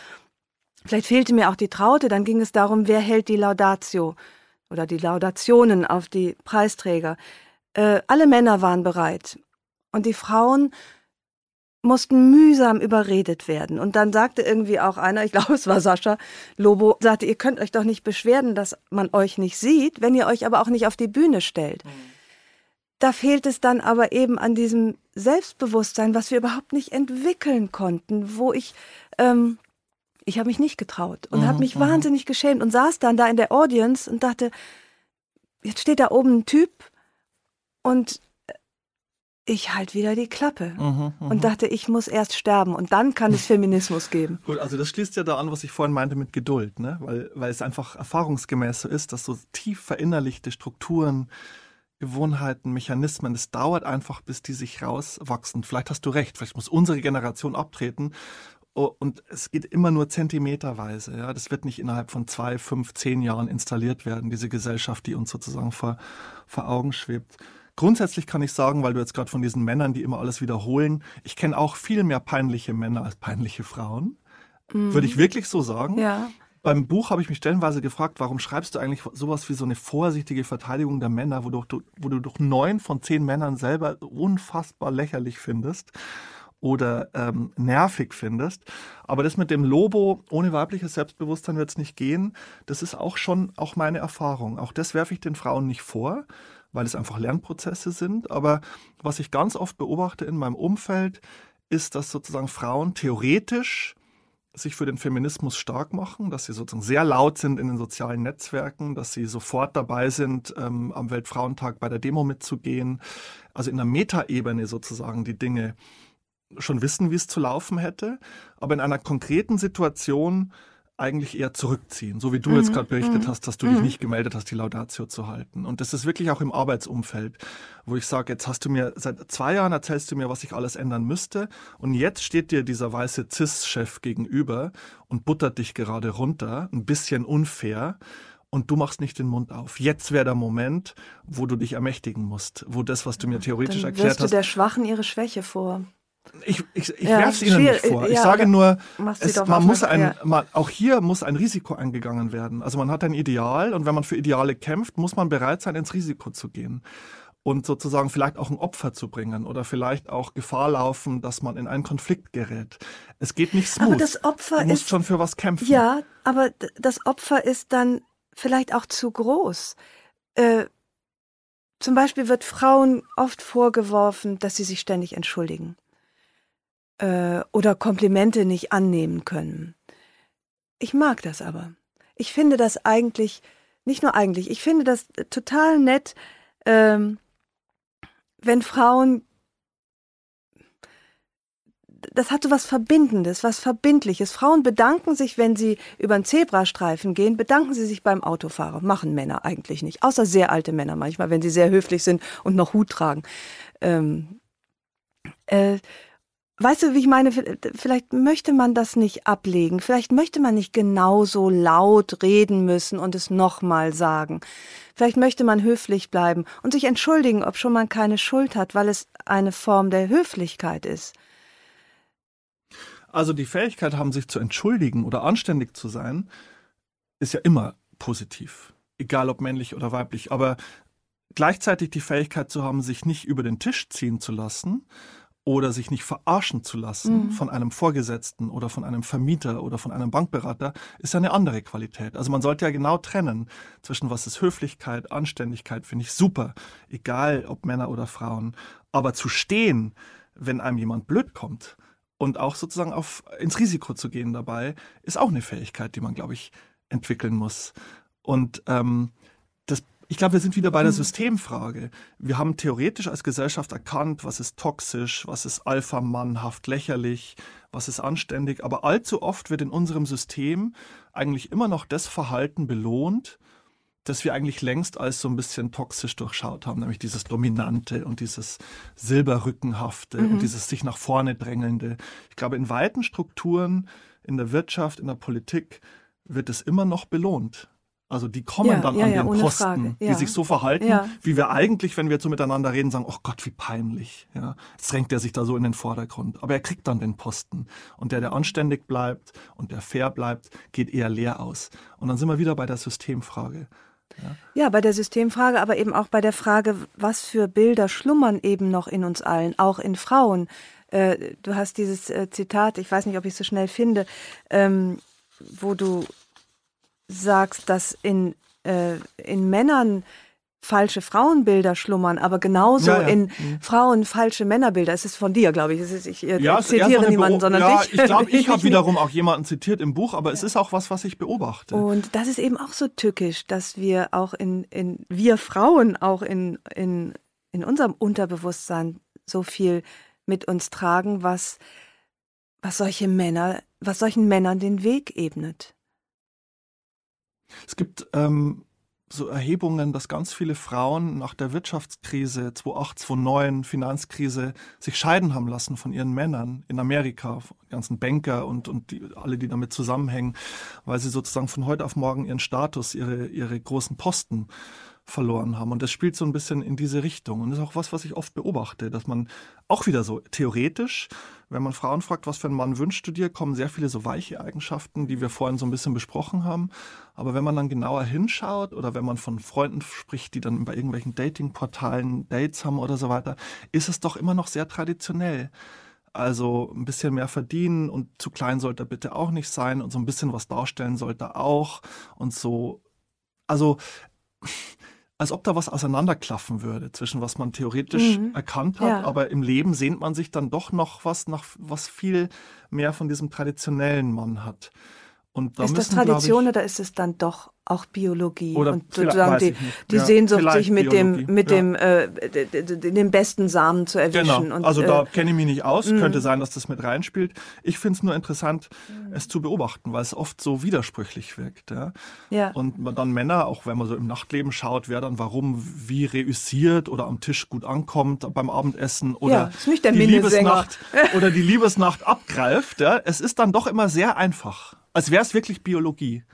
vielleicht fehlte mir auch die Traute, dann ging es darum, wer hält die Laudatio oder die Laudationen auf die Preisträger. Äh, alle Männer waren bereit und die Frauen mussten mühsam überredet werden. Und dann sagte irgendwie auch einer, ich glaube es war Sascha Lobo, sagte, ihr könnt euch doch nicht beschweren, dass man euch nicht sieht, wenn ihr euch aber auch nicht auf die Bühne stellt. Mhm. Da fehlt es dann aber eben an diesem Selbstbewusstsein, was wir überhaupt nicht entwickeln konnten, wo ich, ähm, ich habe mich nicht getraut und mhm, habe mich mhm. wahnsinnig geschämt und saß dann da in der Audience und dachte, jetzt steht da oben ein Typ und ich halt wieder die Klappe mhm, und mhm. dachte, ich muss erst sterben und dann kann es Feminismus geben. Gut, also das schließt ja da an, was ich vorhin meinte mit Geduld, ne? weil, weil es einfach erfahrungsgemäß so ist, dass so tief verinnerlichte Strukturen Gewohnheiten, Mechanismen. Es dauert einfach, bis die sich rauswachsen. Vielleicht hast du recht, vielleicht muss unsere Generation abtreten. Und es geht immer nur zentimeterweise. Ja, das wird nicht innerhalb von zwei, fünf, zehn Jahren installiert werden, diese Gesellschaft, die uns sozusagen vor, vor Augen schwebt. Grundsätzlich kann ich sagen, weil du jetzt gerade von diesen Männern, die immer alles wiederholen, ich kenne auch viel mehr peinliche Männer als peinliche Frauen. Mhm. Würde ich wirklich so sagen. Ja. Beim Buch habe ich mich stellenweise gefragt, warum schreibst du eigentlich sowas wie so eine vorsichtige Verteidigung der Männer, wo du, wo du doch neun von zehn Männern selber unfassbar lächerlich findest oder ähm, nervig findest. Aber das mit dem Lobo ohne weibliches Selbstbewusstsein wird es nicht gehen. Das ist auch schon auch meine Erfahrung. Auch das werfe ich den Frauen nicht vor, weil es einfach Lernprozesse sind. Aber was ich ganz oft beobachte in meinem Umfeld, ist, dass sozusagen Frauen theoretisch sich für den Feminismus stark machen, dass sie sozusagen sehr laut sind in den sozialen Netzwerken, dass sie sofort dabei sind, ähm, am Weltfrauentag bei der Demo mitzugehen. Also in der Metaebene sozusagen die Dinge schon wissen, wie es zu laufen hätte, aber in einer konkreten Situation eigentlich eher zurückziehen, so wie du mhm. jetzt gerade berichtet mhm. hast, dass du mhm. dich nicht gemeldet hast, die Laudatio zu halten. Und das ist wirklich auch im Arbeitsumfeld, wo ich sage, jetzt hast du mir seit zwei Jahren erzählst du mir, was ich alles ändern müsste, und jetzt steht dir dieser weiße Cis-Chef gegenüber und buttert dich gerade runter, ein bisschen unfair. Und du machst nicht den Mund auf. Jetzt wäre der Moment, wo du dich ermächtigen musst, wo das, was du mir theoretisch Dann erklärt hast. du der Schwachen ihre Schwäche vor. Ich, ich, ich ja, werfe es Ihnen nicht vor. Ich ja, sage nur, es, man muss ein, ja. man, auch hier muss ein Risiko eingegangen werden. Also man hat ein Ideal und wenn man für Ideale kämpft, muss man bereit sein, ins Risiko zu gehen und sozusagen vielleicht auch ein Opfer zu bringen oder vielleicht auch Gefahr laufen, dass man in einen Konflikt gerät. Es geht nicht smooth. Aber das Opfer du musst ist, schon für was kämpfen. Ja, aber das Opfer ist dann vielleicht auch zu groß. Äh, zum Beispiel wird Frauen oft vorgeworfen, dass sie sich ständig entschuldigen äh, oder Komplimente nicht annehmen können. Ich mag das aber. Ich finde das eigentlich, nicht nur eigentlich, ich finde das total nett, ähm, wenn Frauen das hat so was Verbindendes, was Verbindliches. Frauen bedanken sich, wenn sie über einen Zebrastreifen gehen, bedanken sie sich beim Autofahrer. Machen Männer eigentlich nicht. Außer sehr alte Männer manchmal, wenn sie sehr höflich sind und noch Hut tragen. Ähm, äh, Weißt du, wie ich meine, vielleicht möchte man das nicht ablegen, vielleicht möchte man nicht genauso laut reden müssen und es nochmal sagen. Vielleicht möchte man höflich bleiben und sich entschuldigen, ob schon man keine Schuld hat, weil es eine Form der Höflichkeit ist. Also die Fähigkeit haben, sich zu entschuldigen oder anständig zu sein, ist ja immer positiv. Egal ob männlich oder weiblich. Aber gleichzeitig die Fähigkeit zu haben, sich nicht über den Tisch ziehen zu lassen, oder sich nicht verarschen zu lassen mhm. von einem Vorgesetzten oder von einem Vermieter oder von einem Bankberater, ist ja eine andere Qualität. Also man sollte ja genau trennen zwischen was ist Höflichkeit, Anständigkeit, finde ich super, egal ob Männer oder Frauen. Aber zu stehen, wenn einem jemand blöd kommt und auch sozusagen auf, ins Risiko zu gehen dabei, ist auch eine Fähigkeit, die man, glaube ich, entwickeln muss. Und ähm, ich glaube, wir sind wieder bei der hm. Systemfrage. Wir haben theoretisch als Gesellschaft erkannt, was ist toxisch, was ist alpha-mannhaft, lächerlich, was ist anständig. Aber allzu oft wird in unserem System eigentlich immer noch das Verhalten belohnt, das wir eigentlich längst als so ein bisschen toxisch durchschaut haben, nämlich dieses Dominante und dieses Silberrückenhafte mhm. und dieses sich nach vorne drängelnde. Ich glaube, in weiten Strukturen, in der Wirtschaft, in der Politik wird es immer noch belohnt. Also die kommen ja, dann ja, an ja, den Posten, die sich so verhalten, wie wir eigentlich, wenn wir so miteinander reden, sagen, oh Gott, wie peinlich. Ja, jetzt drängt er sich da so in den Vordergrund. Aber er kriegt dann den Posten. Und der, der anständig bleibt und der fair bleibt, geht eher leer aus. Und dann sind wir wieder bei der Systemfrage. Ja. ja, bei der Systemfrage, aber eben auch bei der Frage, was für Bilder schlummern eben noch in uns allen, auch in Frauen. Äh, du hast dieses äh, Zitat, ich weiß nicht, ob ich es so schnell finde, ähm, wo du sagst, dass in, äh, in Männern falsche Frauenbilder schlummern, aber genauso ja, ja. in mhm. Frauen falsche Männerbilder. Es ist von dir, glaube ich. Es ist, ich äh, ja, zitiere niemanden, sondern ja, dich. Ich glaube, ich <laughs> habe wiederum auch jemanden zitiert im Buch, aber es ist auch was, was ich beobachte. Und das ist eben auch so tückisch, dass wir auch in, in wir Frauen auch in, in, in unserem Unterbewusstsein so viel mit uns tragen, was, was solche Männer, was solchen Männern den Weg ebnet. Es gibt ähm, so Erhebungen, dass ganz viele Frauen nach der Wirtschaftskrise 2008, 2009, Finanzkrise, sich scheiden haben lassen von ihren Männern in Amerika, ganzen Banker und, und die, alle, die damit zusammenhängen, weil sie sozusagen von heute auf morgen ihren Status, ihre, ihre großen Posten verloren haben. Und das spielt so ein bisschen in diese Richtung. Und das ist auch was, was ich oft beobachte, dass man auch wieder so theoretisch, wenn man Frauen fragt, was für einen Mann wünschst du dir, kommen sehr viele so weiche Eigenschaften, die wir vorhin so ein bisschen besprochen haben. Aber wenn man dann genauer hinschaut oder wenn man von Freunden spricht, die dann bei irgendwelchen Datingportalen Dates haben oder so weiter, ist es doch immer noch sehr traditionell. Also ein bisschen mehr verdienen und zu klein sollte er bitte auch nicht sein und so ein bisschen was darstellen sollte er auch und so. Also als ob da was auseinanderklaffen würde zwischen was man theoretisch mhm. erkannt hat, ja. aber im Leben sehnt man sich dann doch noch was nach was viel mehr von diesem traditionellen Mann hat. Und da ist müssen, das Tradition ich, oder ist es dann doch auch Biologie oder und sozusagen die, die ja, Sehnsucht, sich mit Biologie. dem mit ja. dem äh, den besten Samen zu erwischen. Genau. Und, also da äh, kenne ich mich nicht aus. Mh. Könnte sein, dass das mit reinspielt. Ich finde es nur interessant, mh. es zu beobachten, weil es oft so widersprüchlich wirkt. Ja? ja. Und man dann Männer, auch wenn man so im Nachtleben schaut, wer dann warum wie reüssiert oder am Tisch gut ankommt beim Abendessen oder die Liebesnacht <laughs> oder die Liebesnacht abgreift. Ja? Es ist dann doch immer sehr einfach. Als wäre es wirklich Biologie.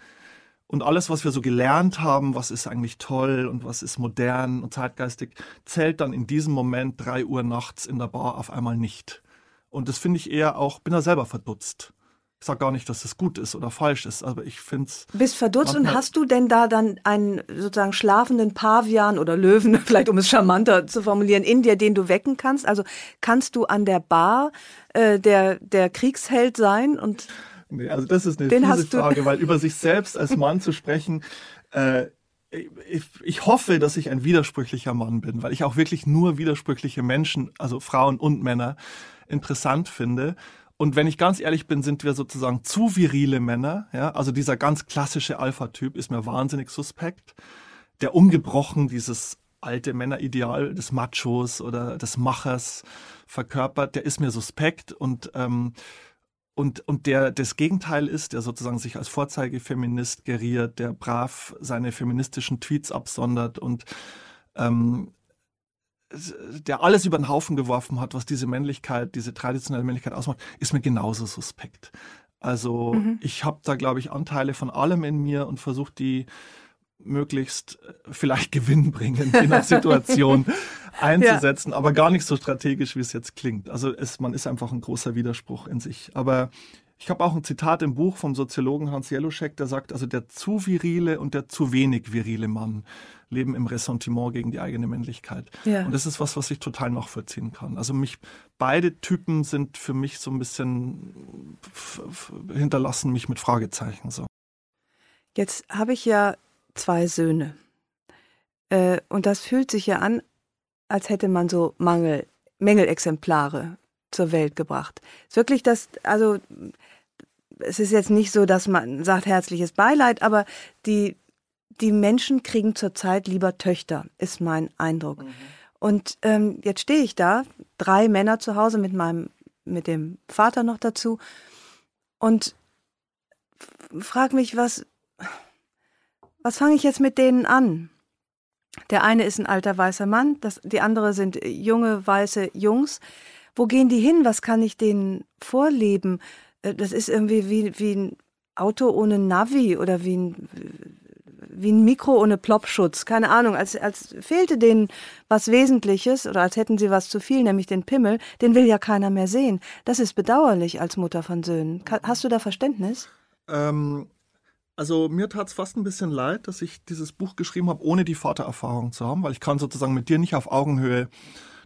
Und alles, was wir so gelernt haben, was ist eigentlich toll und was ist modern und zeitgeistig, zählt dann in diesem Moment drei Uhr nachts in der Bar auf einmal nicht. Und das finde ich eher auch, bin da selber verdutzt. Ich sage gar nicht, dass das gut ist oder falsch ist, aber ich finde es. Bist verdutzt und hast du denn da dann einen sozusagen schlafenden Pavian oder Löwen, <laughs> vielleicht um es charmanter zu formulieren, in dir, den du wecken kannst? Also kannst du an der Bar äh, der, der Kriegsheld sein und Nee, also das ist eine Den fiese Frage, weil über sich <laughs> selbst als Mann zu sprechen, äh, ich, ich, hoffe, dass ich ein widersprüchlicher Mann bin, weil ich auch wirklich nur widersprüchliche Menschen, also Frauen und Männer, interessant finde. Und wenn ich ganz ehrlich bin, sind wir sozusagen zu virile Männer. Ja? Also dieser ganz klassische Alpha-Typ ist mir wahnsinnig suspekt. Der ungebrochen dieses alte Männerideal des Machos oder des Machers verkörpert, der ist mir suspekt und ähm, und, und der das Gegenteil ist, der sozusagen sich als Vorzeigefeminist geriert, der brav seine feministischen Tweets absondert und ähm, der alles über den Haufen geworfen hat, was diese Männlichkeit, diese traditionelle Männlichkeit ausmacht, ist mir genauso suspekt. Also mhm. ich habe da, glaube ich, Anteile von allem in mir und versuche die möglichst äh, vielleicht gewinnbringend in der Situation <laughs> einzusetzen, ja. aber gar nicht so strategisch, wie es jetzt klingt. Also es, man ist einfach ein großer Widerspruch in sich. Aber ich habe auch ein Zitat im Buch vom Soziologen Hans Jeluschek, der sagt, also der zu virile und der zu wenig virile Mann leben im Ressentiment gegen die eigene Männlichkeit. Ja. Und das ist was, was ich total nachvollziehen kann. Also mich, beide Typen sind für mich so ein bisschen hinterlassen mich mit Fragezeichen so. Jetzt habe ich ja zwei Söhne. Äh, und das fühlt sich ja an, als hätte man so Mangel, Mängelexemplare zur Welt gebracht. Es ist wirklich das, also es ist jetzt nicht so, dass man sagt herzliches Beileid, aber die, die Menschen kriegen zurzeit lieber Töchter, ist mein Eindruck. Mhm. Und ähm, jetzt stehe ich da, drei Männer zu Hause mit meinem, mit dem Vater noch dazu und frage mich, was, was fange ich jetzt mit denen an? Der eine ist ein alter weißer Mann, das, die andere sind junge weiße Jungs. Wo gehen die hin? Was kann ich denen vorleben? Äh, das ist irgendwie wie, wie ein Auto ohne Navi oder wie ein, wie ein Mikro ohne Ploppschutz. Keine Ahnung, als, als fehlte denen was Wesentliches oder als hätten sie was zu viel, nämlich den Pimmel. Den will ja keiner mehr sehen. Das ist bedauerlich als Mutter von Söhnen. Hast du da Verständnis? Ähm, also mir tat es fast ein bisschen leid, dass ich dieses Buch geschrieben habe, ohne die Vatererfahrung zu haben, weil ich kann sozusagen mit dir nicht auf Augenhöhe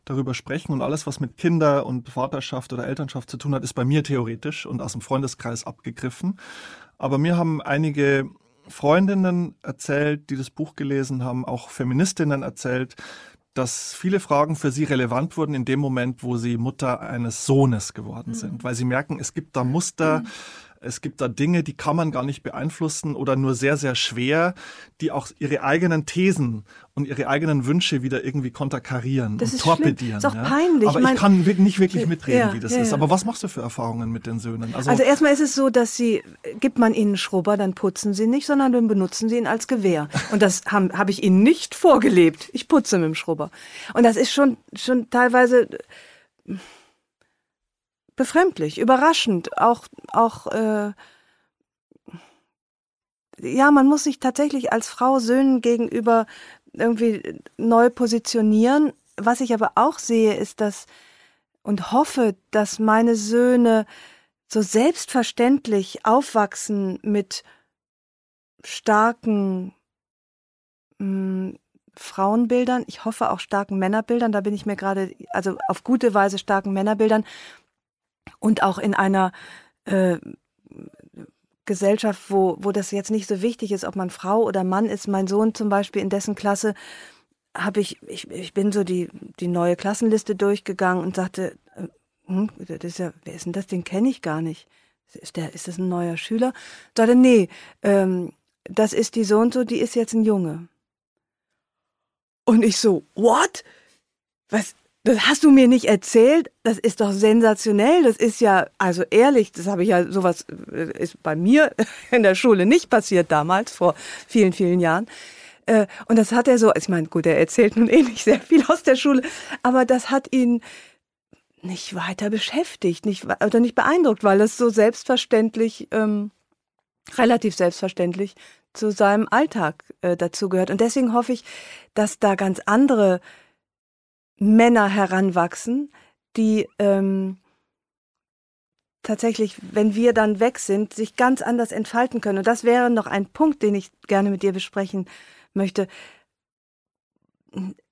darüber sprechen und alles, was mit Kinder und Vaterschaft oder Elternschaft zu tun hat, ist bei mir theoretisch und aus dem Freundeskreis abgegriffen. Aber mir haben einige Freundinnen erzählt, die das Buch gelesen haben, auch Feministinnen erzählt, dass viele Fragen für sie relevant wurden in dem Moment, wo sie Mutter eines Sohnes geworden sind, mhm. weil sie merken, es gibt da Muster, mhm es gibt da Dinge, die kann man gar nicht beeinflussen oder nur sehr, sehr schwer, die auch ihre eigenen Thesen und ihre eigenen Wünsche wieder irgendwie konterkarieren das und ist torpedieren. Das ist auch peinlich. Aber ich, mein, ich kann nicht wirklich mitreden, ja, wie das ja, ist. Aber was machst du für Erfahrungen mit den Söhnen? Also, also erstmal ist es so, dass sie, gibt man ihnen Schrubber, dann putzen sie nicht, sondern dann benutzen sie ihn als Gewehr. Und das <laughs> habe hab ich ihnen nicht vorgelebt. Ich putze mit dem Schrubber. Und das ist schon, schon teilweise befremdlich, überraschend, auch, auch äh, ja, man muss sich tatsächlich als Frau Söhnen gegenüber irgendwie neu positionieren. Was ich aber auch sehe, ist, dass und hoffe, dass meine Söhne so selbstverständlich aufwachsen mit starken mh, hm, Frauenbildern, ich hoffe auch starken Männerbildern, da bin ich mir gerade, also auf gute Weise starken Männerbildern und auch in einer äh, Gesellschaft, wo, wo das jetzt nicht so wichtig ist, ob man Frau oder Mann ist. Mein Sohn zum Beispiel, in dessen Klasse habe ich, ich, ich bin so die, die neue Klassenliste durchgegangen und sagte, äh, hm, das ist ja, wer ist denn das? Den kenne ich gar nicht. Ist, der, ist das ein neuer Schüler? Sagte, nee, ähm, das ist die so und so, die ist jetzt ein Junge. Und ich so, what? Was? Das hast du mir nicht erzählt? Das ist doch sensationell. Das ist ja, also ehrlich, das habe ich ja, sowas äh, ist bei mir <laughs> in der Schule nicht passiert damals, vor vielen, vielen Jahren. Äh, und das hat er so, ich meine, gut, er erzählt nun eh nicht sehr viel aus der Schule, aber das hat ihn nicht weiter beschäftigt, nicht, oder nicht beeindruckt, weil es so selbstverständlich, ähm, relativ selbstverständlich zu seinem Alltag äh, dazugehört. Und deswegen hoffe ich, dass da ganz andere Männer heranwachsen, die ähm, tatsächlich, wenn wir dann weg sind, sich ganz anders entfalten können. Und das wäre noch ein Punkt, den ich gerne mit dir besprechen möchte.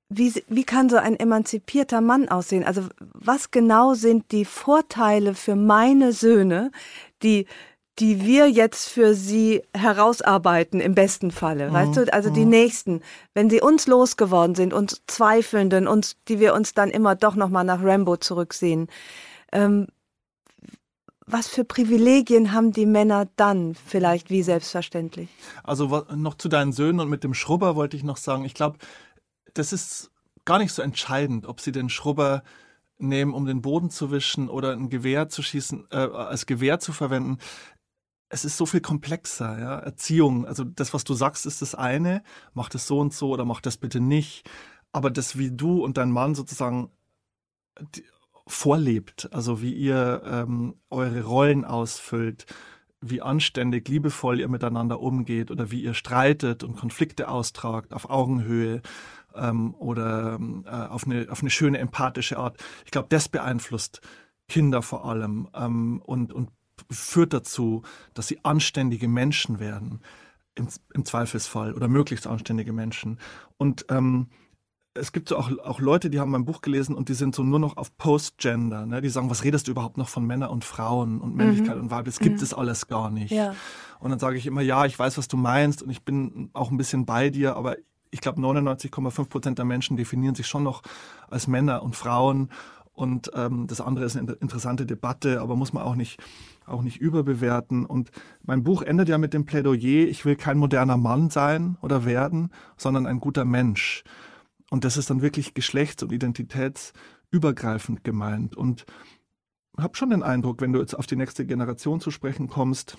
Wie, wie kann so ein emanzipierter Mann aussehen? Also was genau sind die Vorteile für meine Söhne, die die wir jetzt für sie herausarbeiten, im besten Falle, mhm. weißt du, also die mhm. nächsten, wenn sie uns losgeworden sind, uns Zweifelnden, uns, die wir uns dann immer doch nochmal nach Rambo zurücksehen, ähm, was für Privilegien haben die Männer dann vielleicht wie selbstverständlich? Also noch zu deinen Söhnen und mit dem Schrubber wollte ich noch sagen, ich glaube, das ist gar nicht so entscheidend, ob sie den Schrubber nehmen, um den Boden zu wischen oder ein Gewehr zu schießen, äh, als Gewehr zu verwenden es ist so viel komplexer, ja. Erziehung, also das, was du sagst, ist das eine, mach das so und so oder mach das bitte nicht. Aber das, wie du und dein Mann sozusagen vorlebt, also wie ihr ähm, eure Rollen ausfüllt, wie anständig, liebevoll ihr miteinander umgeht oder wie ihr streitet und Konflikte austragt auf Augenhöhe ähm, oder äh, auf, eine, auf eine schöne, empathische Art. Ich glaube, das beeinflusst Kinder vor allem ähm, und, und führt dazu, dass sie anständige Menschen werden, im, im Zweifelsfall, oder möglichst anständige Menschen. Und ähm, es gibt so auch, auch Leute, die haben mein Buch gelesen und die sind so nur noch auf Post-Gender. Ne? Die sagen, was redest du überhaupt noch von Männern und Frauen und Männlichkeit mhm. und Weib? Das gibt mhm. es alles gar nicht. Ja. Und dann sage ich immer, ja, ich weiß, was du meinst und ich bin auch ein bisschen bei dir, aber ich glaube, 99,5 Prozent der Menschen definieren sich schon noch als Männer und Frauen. Und ähm, das andere ist eine interessante Debatte, aber muss man auch nicht auch nicht überbewerten. Und mein Buch endet ja mit dem Plädoyer, ich will kein moderner Mann sein oder werden, sondern ein guter Mensch. Und das ist dann wirklich geschlechts- und identitätsübergreifend gemeint. Und ich habe schon den Eindruck, wenn du jetzt auf die nächste Generation zu sprechen kommst,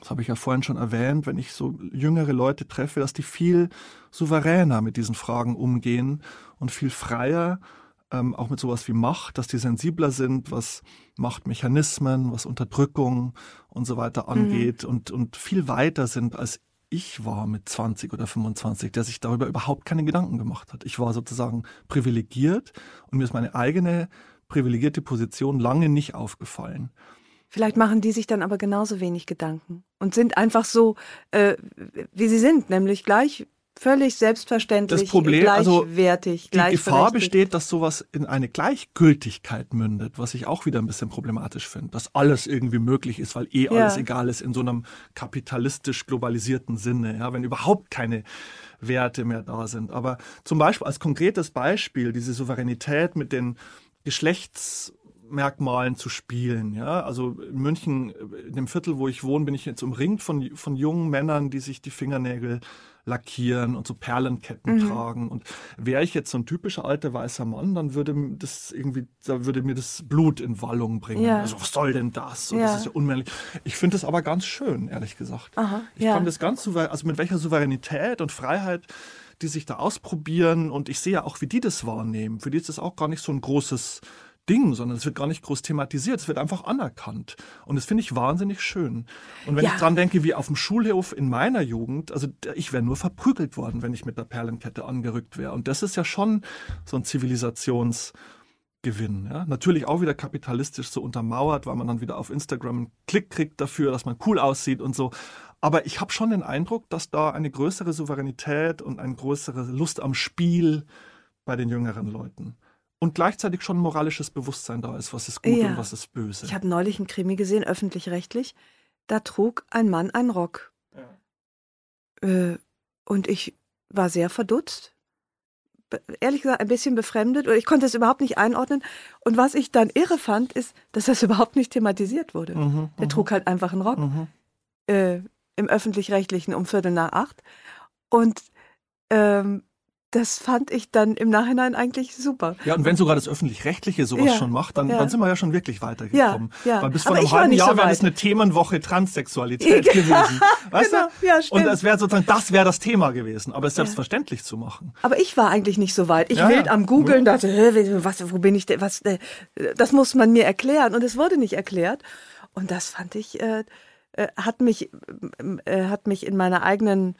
das habe ich ja vorhin schon erwähnt, wenn ich so jüngere Leute treffe, dass die viel souveräner mit diesen Fragen umgehen und viel freier ähm, auch mit sowas wie Macht, dass die sensibler sind, was Machtmechanismen, was Unterdrückung und so weiter mhm. angeht mhm. und, und viel weiter sind als ich war mit 20 oder 25, der sich darüber überhaupt keine Gedanken gemacht hat. Ich war sozusagen privilegiert und mir ist meine eigene privilegierte Position lange nicht aufgefallen. Vielleicht machen die sich dann aber genauso wenig Gedanken und sind einfach so, äh, wie sie sind, nämlich gleich völlig selbstverständlich, das Problem, gleichwertig. Also die Gefahr besteht, dass sowas in eine Gleichgültigkeit mündet, was ich auch wieder ein bisschen problematisch finde, dass alles irgendwie möglich ist, weil eh ja. alles egal ist in so einem kapitalistisch globalisierten Sinne, ja, wenn überhaupt keine Werte mehr da sind. Aber zum Beispiel als konkretes Beispiel diese Souveränität mit den Geschlechts Merkmalen zu spielen. Ja, also in München, in dem Viertel, wo ich wohne, bin ich jetzt umringt von, von jungen Männern, die sich die Fingernägel lackieren und so Perlenketten mhm. tragen. Und wäre ich jetzt so ein typischer alter weißer Mann, dann würde das irgendwie, da würde mir das Blut in Wallung bringen. Ja. Also was soll denn das? Und ja. das ist ja unmännlich. Ich finde das aber ganz schön, ehrlich gesagt. Aha, ich ja. fand das ganz souverän, also mit welcher Souveränität und Freiheit die sich da ausprobieren und ich sehe ja auch, wie die das wahrnehmen. Für die ist das auch gar nicht so ein großes Ding, sondern es wird gar nicht groß thematisiert, es wird einfach anerkannt. Und das finde ich wahnsinnig schön. Und wenn ja. ich dran denke, wie auf dem Schulhof in meiner Jugend, also ich wäre nur verprügelt worden, wenn ich mit der Perlenkette angerückt wäre. Und das ist ja schon so ein Zivilisationsgewinn. Ja? Natürlich auch wieder kapitalistisch so untermauert, weil man dann wieder auf Instagram einen Klick kriegt dafür, dass man cool aussieht und so. Aber ich habe schon den Eindruck, dass da eine größere Souveränität und eine größere Lust am Spiel bei den jüngeren Leuten und gleichzeitig schon ein moralisches Bewusstsein da ist, was ist gut ja. und was ist böse. Ich habe neulich einen Krimi gesehen, öffentlich-rechtlich. Da trug ein Mann einen Rock. Ja. Äh, und ich war sehr verdutzt. Ehrlich gesagt, ein bisschen befremdet. Oder ich konnte es überhaupt nicht einordnen. Und was ich dann irre fand, ist, dass das <laughs> überhaupt nicht thematisiert wurde. Mhm, Der mhm. trug halt einfach einen Rock. Mhm. Äh, Im öffentlich-rechtlichen um Viertel nach acht. Und ähm, das fand ich dann im Nachhinein eigentlich super. Ja, und wenn sogar das Öffentlich-Rechtliche sowas ja, schon macht, dann, ja. dann sind wir ja schon wirklich weitergekommen. Ja, ja. Weil bis vor einem halben Jahr so wäre das eine Themenwoche Transsexualität <laughs> gewesen. <laughs> Weißt genau, du? Ja, stimmt. Und das wäre sozusagen, das wäre das Thema gewesen, aber es selbstverständlich zu machen. Aber ich war eigentlich nicht so weit. Ich ja, wild am Googeln, dachte, was, wo bin ich denn, was, äh, das muss man mir erklären. Und es wurde nicht erklärt. Und das fand ich, äh, äh hat mich, äh, hat mich in meiner eigenen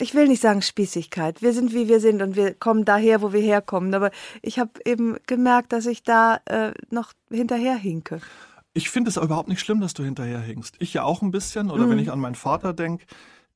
ich will nicht sagen Spießigkeit. Wir sind wie wir sind und wir kommen daher, wo wir herkommen. Aber ich habe eben gemerkt, dass ich da äh, noch hinterherhinke. Ich finde es überhaupt nicht schlimm, dass du hinterherhinkst. Ich ja auch ein bisschen. Oder mhm. wenn ich an meinen Vater denke,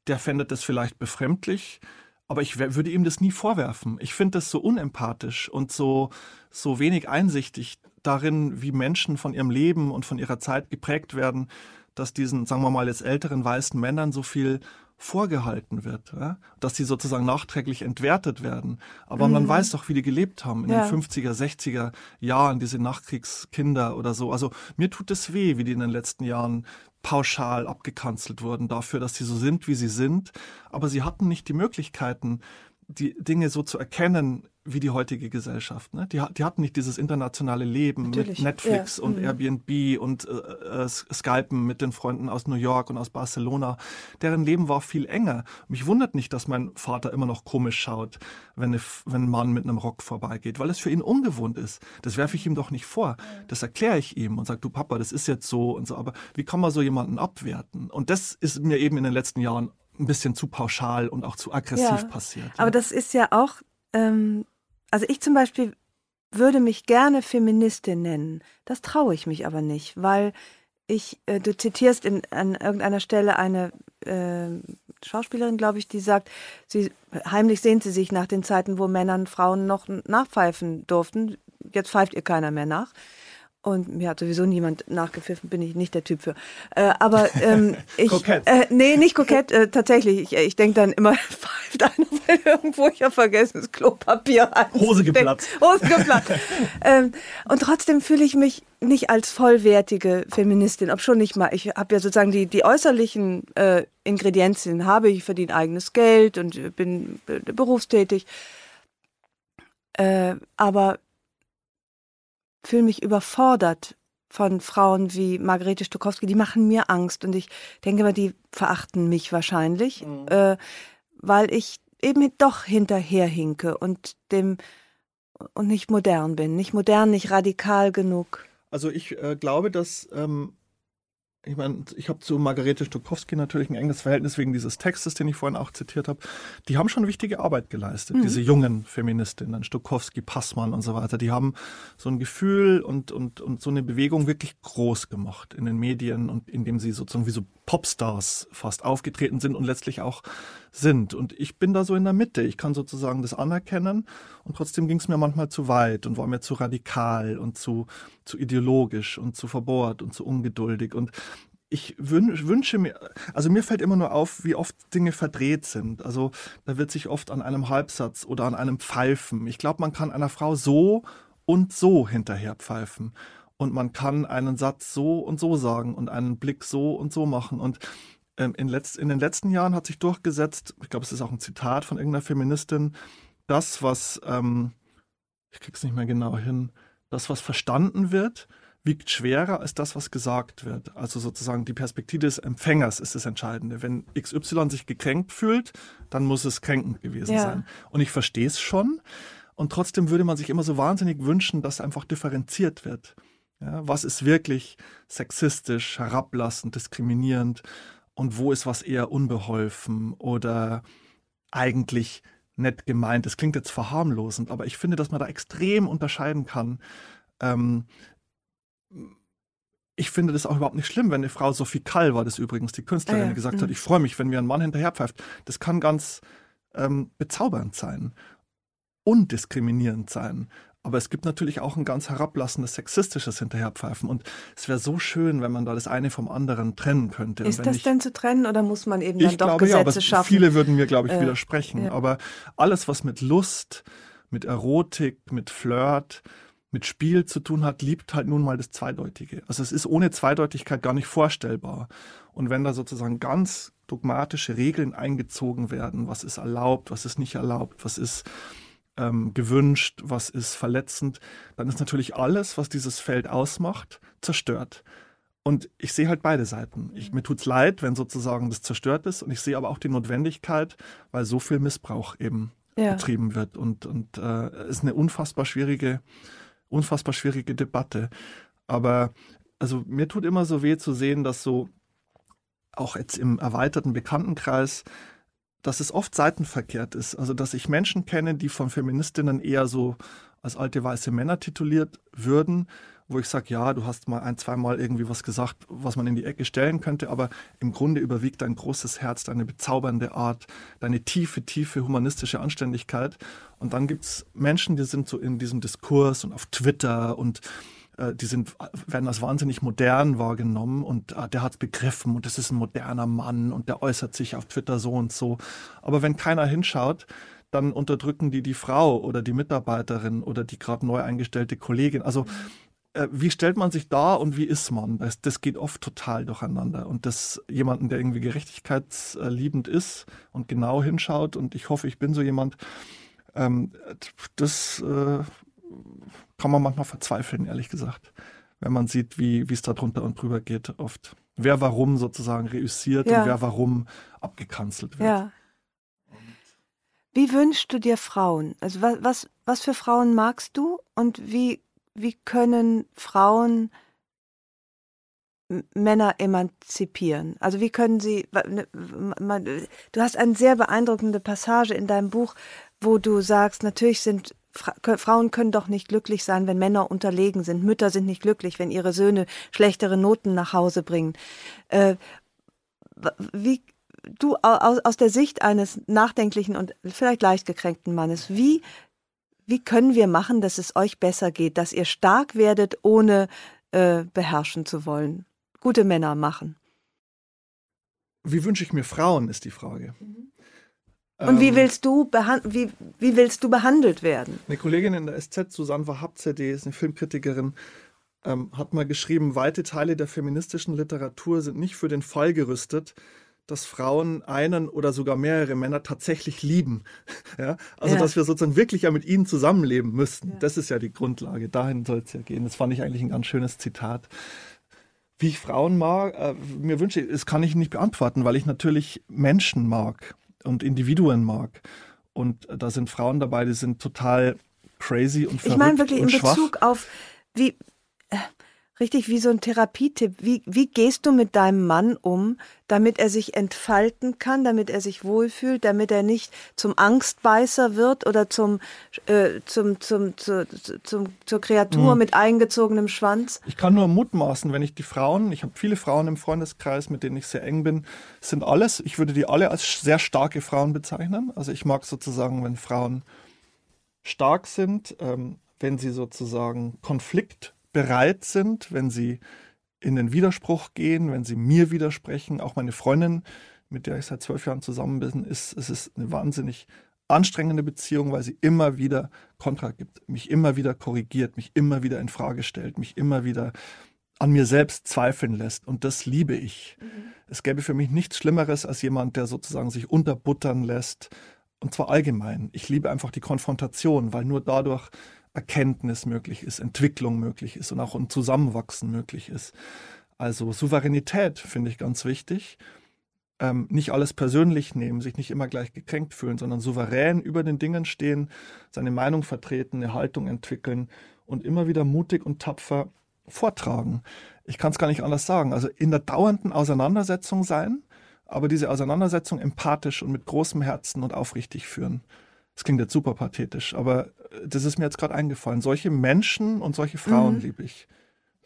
der fändet das vielleicht befremdlich. Aber ich würde ihm das nie vorwerfen. Ich finde das so unempathisch und so, so wenig einsichtig darin, wie Menschen von ihrem Leben und von ihrer Zeit geprägt werden, dass diesen, sagen wir mal, jetzt älteren weißen Männern so viel vorgehalten wird, ja? dass sie sozusagen nachträglich entwertet werden. Aber mhm. man weiß doch, wie die gelebt haben in ja. den 50er, 60er Jahren, diese Nachkriegskinder oder so. Also mir tut es weh, wie die in den letzten Jahren pauschal abgekanzelt wurden dafür, dass sie so sind, wie sie sind. Aber sie hatten nicht die Möglichkeiten, die Dinge so zu erkennen, wie die heutige Gesellschaft. Ne? Die, die hatten nicht dieses internationale Leben Natürlich. mit Netflix ja. und mhm. Airbnb und äh, äh, Skypen mit den Freunden aus New York und aus Barcelona. Deren Leben war viel enger. Mich wundert nicht, dass mein Vater immer noch komisch schaut, wenn, eine, wenn ein Mann mit einem Rock vorbeigeht, weil es für ihn ungewohnt ist. Das werfe ich ihm doch nicht vor. Das erkläre ich ihm und sage, du Papa, das ist jetzt so und so. Aber wie kann man so jemanden abwerten? Und das ist mir eben in den letzten Jahren ein bisschen zu pauschal und auch zu aggressiv ja, passiert. Aber das ist ja auch ähm, also ich zum Beispiel würde mich gerne Feministin nennen. Das traue ich mich aber nicht, weil ich, äh, du zitierst in, an irgendeiner Stelle eine äh, Schauspielerin, glaube ich, die sagt, sie heimlich sehnt sie sich nach den Zeiten, wo Männern Frauen noch nachpfeifen durften. Jetzt pfeift ihr keiner mehr nach. Und mir hat sowieso niemand nachgepfiffen, bin ich nicht der Typ für. Äh, aber ähm, <laughs> ich. kokett. Äh, nee, nicht kokett, äh, tatsächlich. Ich, ich denke dann immer, <laughs> pfeift einer, weil irgendwo ich habe vergessen, das Klopapier Hose geplatzt. <laughs> Hose geplatzt. ähm, und trotzdem fühle ich mich nicht als vollwertige Feministin, ob schon nicht mal. Ich habe ja sozusagen die, die äußerlichen äh, Ingredienzien, habe ich verdiene eigenes Geld und bin äh, berufstätig. Äh, aber fühle mich überfordert von Frauen wie Margarete Stokowski, die machen mir Angst und ich denke mal, die verachten mich wahrscheinlich, mhm. äh, weil ich eben doch hinterherhinke und dem und nicht modern bin, nicht modern, nicht radikal genug. Also ich äh, glaube, dass ähm, ich meine, ich habe zu Margarete Stokowski natürlich ein enges Verhältnis wegen dieses Textes, den ich vorhin auch zitiert habe. Die haben schon wichtige Arbeit geleistet, mhm. diese jungen Feministinnen, Stokowski, Passmann und so weiter. Die haben so ein Gefühl und, und, und so eine Bewegung wirklich groß gemacht in den Medien und indem sie sozusagen wie so Popstars fast aufgetreten sind und letztlich auch sind. Und ich bin da so in der Mitte. Ich kann sozusagen das anerkennen und trotzdem ging es mir manchmal zu weit und war mir zu radikal und zu, zu ideologisch und zu verbohrt und zu ungeduldig. Und ich wünsche mir, also mir fällt immer nur auf, wie oft Dinge verdreht sind. Also da wird sich oft an einem Halbsatz oder an einem Pfeifen. Ich glaube, man kann einer Frau so und so hinterher pfeifen. Und man kann einen Satz so und so sagen und einen Blick so und so machen. Und in, letzt, in den letzten Jahren hat sich durchgesetzt, ich glaube, es ist auch ein Zitat von irgendeiner Feministin, das, was, ähm, ich krieg's nicht mehr genau hin, das, was verstanden wird, wiegt schwerer als das, was gesagt wird. Also sozusagen die Perspektive des Empfängers ist das Entscheidende. Wenn XY sich gekränkt fühlt, dann muss es kränkend gewesen ja. sein. Und ich verstehe es schon, Und trotzdem würde man sich immer so wahnsinnig wünschen, dass einfach differenziert wird. Ja, was ist wirklich sexistisch, herablassend, diskriminierend und wo ist was eher unbeholfen oder eigentlich nett gemeint. Das klingt jetzt verharmlosend, aber ich finde, dass man da extrem unterscheiden kann. Ähm, ich finde das auch überhaupt nicht schlimm, wenn eine Frau, Sophie Kall war das übrigens, die Künstlerin, ah ja. gesagt mhm. hat, ich freue mich, wenn mir ein Mann hinterherpfeift. Das kann ganz ähm, bezaubernd sein, undiskriminierend sein. Aber es gibt natürlich auch ein ganz herablassendes, sexistisches Hinterherpfeifen. Und es wäre so schön, wenn man da das eine vom anderen trennen könnte. Ist das ich, denn zu trennen oder muss man eben dann doch glaube, Gesetze ja, aber schaffen? Viele würden mir, glaube ich, äh, widersprechen. Ja. Aber alles, was mit Lust, mit Erotik, mit Flirt, mit Spiel zu tun hat, liebt halt nun mal das Zweideutige. Also es ist ohne Zweideutigkeit gar nicht vorstellbar. Und wenn da sozusagen ganz dogmatische Regeln eingezogen werden, was ist erlaubt, was ist nicht erlaubt, was ist ähm, gewünscht, was ist verletzend, dann ist natürlich alles, was dieses Feld ausmacht, zerstört. Und ich sehe halt beide Seiten. Ich, mir tut's leid, wenn sozusagen das zerstört ist. Und ich sehe aber auch die Notwendigkeit, weil so viel Missbrauch eben ja. betrieben wird. Und, und äh, ist eine unfassbar schwierige, unfassbar schwierige Debatte. Aber also mir tut immer so weh zu sehen, dass so auch jetzt im erweiterten Bekanntenkreis dass es oft seitenverkehrt ist. Also, dass ich Menschen kenne, die von Feministinnen eher so als alte weiße Männer tituliert würden, wo ich sage, ja, du hast mal ein, zweimal irgendwie was gesagt, was man in die Ecke stellen könnte, aber im Grunde überwiegt dein großes Herz, deine bezaubernde Art, deine tiefe, tiefe humanistische Anständigkeit. Und dann gibt es Menschen, die sind so in diesem Diskurs und auf Twitter und die sind, werden als wahnsinnig modern wahrgenommen und äh, der hat es begriffen und das ist ein moderner Mann und der äußert sich auf Twitter so und so. Aber wenn keiner hinschaut, dann unterdrücken die die Frau oder die Mitarbeiterin oder die gerade neu eingestellte Kollegin. Also äh, wie stellt man sich da und wie ist man? Das, das geht oft total durcheinander. Und das jemanden, der irgendwie gerechtigkeitsliebend ist und genau hinschaut, und ich hoffe, ich bin so jemand, ähm, das äh, kann man manchmal verzweifeln, ehrlich gesagt, wenn man sieht, wie es da drunter und drüber geht, oft. Wer warum sozusagen reüssiert ja. und wer warum abgekanzelt wird. Ja. Wie wünschst du dir Frauen? Also was, was, was für Frauen magst du und wie, wie können Frauen Männer emanzipieren? Also wie können sie, ne, du hast eine sehr beeindruckende Passage in deinem Buch, wo du sagst, natürlich sind Fra Frauen können doch nicht glücklich sein, wenn Männer unterlegen sind. Mütter sind nicht glücklich, wenn ihre Söhne schlechtere Noten nach Hause bringen. Äh, wie du aus, aus der Sicht eines nachdenklichen und vielleicht leicht gekränkten Mannes, wie wie können wir machen, dass es euch besser geht, dass ihr stark werdet, ohne äh, beherrschen zu wollen? Gute Männer machen. Wie wünsche ich mir Frauen, ist die Frage. Mhm. Und wie ähm, willst du wie, wie willst du behandelt werden? Eine Kollegin in der SZ, Susanne Wahabze, die ist eine Filmkritikerin, ähm, hat mal geschrieben, weite Teile der feministischen Literatur sind nicht für den Fall gerüstet, dass Frauen einen oder sogar mehrere Männer tatsächlich lieben. <laughs> Ja? Also, ja. dass wir sozusagen wirklich ja mit ihnen zusammenleben müssten. Ja. Das ist ja die Grundlage. Dahin soll es ja gehen. Das fand ich eigentlich ein ganz schönes Zitat. Wie ich Frauen mag, äh, mir wünsche, das kann ich nicht beantworten, weil ich natürlich Menschen mag und Individuen mag. Und da sind Frauen dabei, die sind total crazy und verrückt Ich meine wirklich in Bezug auf, wie, richtig wie so ein Therapietipp. Wie, wie gehst du mit deinem Mann um, damit er sich entfalten kann, damit er sich wohlfühlt, damit er nicht zum Angstbeißer wird oder zum, äh, zum, zum, zu, zum, zur Kreatur mhm. mit eingezogenem Schwanz? Ich kann nur mutmaßen, wenn ich die Frauen, ich habe viele Frauen im Freundeskreis, mit denen ich sehr eng bin, sind alles, ich würde die alle als sehr starke Frauen bezeichnen. Also ich mag sozusagen, wenn Frauen stark sind, ähm, wenn sie sozusagen Konflikt bereit sind, wenn sie in den Widerspruch gehen, wenn sie mir widersprechen. Auch meine Freundin, mit der ich seit zwölf Jahren zusammen bin, ist, es ist eine wahnsinnig anstrengende Beziehung, weil sie immer wieder Kontra gibt, mich immer wieder korrigiert, mich immer wieder in Frage stellt, mich immer wieder an mir selbst zweifeln lässt. Und das liebe ich. Mhm. Es gäbe für mich nichts Schlimmeres als jemand, der sozusagen sich unterbuttern lässt. Und zwar allgemein. Ich liebe einfach die Konfrontation, weil nur dadurch Erkenntnis möglich ist, Entwicklung möglich ist und auch ein Zusammenwachsen möglich ist. Also Souveränität finde ich ganz wichtig. ähm, nicht alles persönlich nehmen, sich nicht immer gleich gekränkt fühlen, sondern souverän über den Dingen stehen, seine Meinung vertreten, eine Haltung entwickeln und immer wieder mutig und tapfer vortragen. Ich kann es gar nicht anders sagen. Also in der dauernden Auseinandersetzung sein, aber diese Auseinandersetzung empathisch und mit großem Herzen und aufrichtig führen. Das klingt jetzt super pathetisch, aber äh, das ist mir jetzt gerade eingefallen. Solche Menschen und solche Frauen mhm. liebe ich.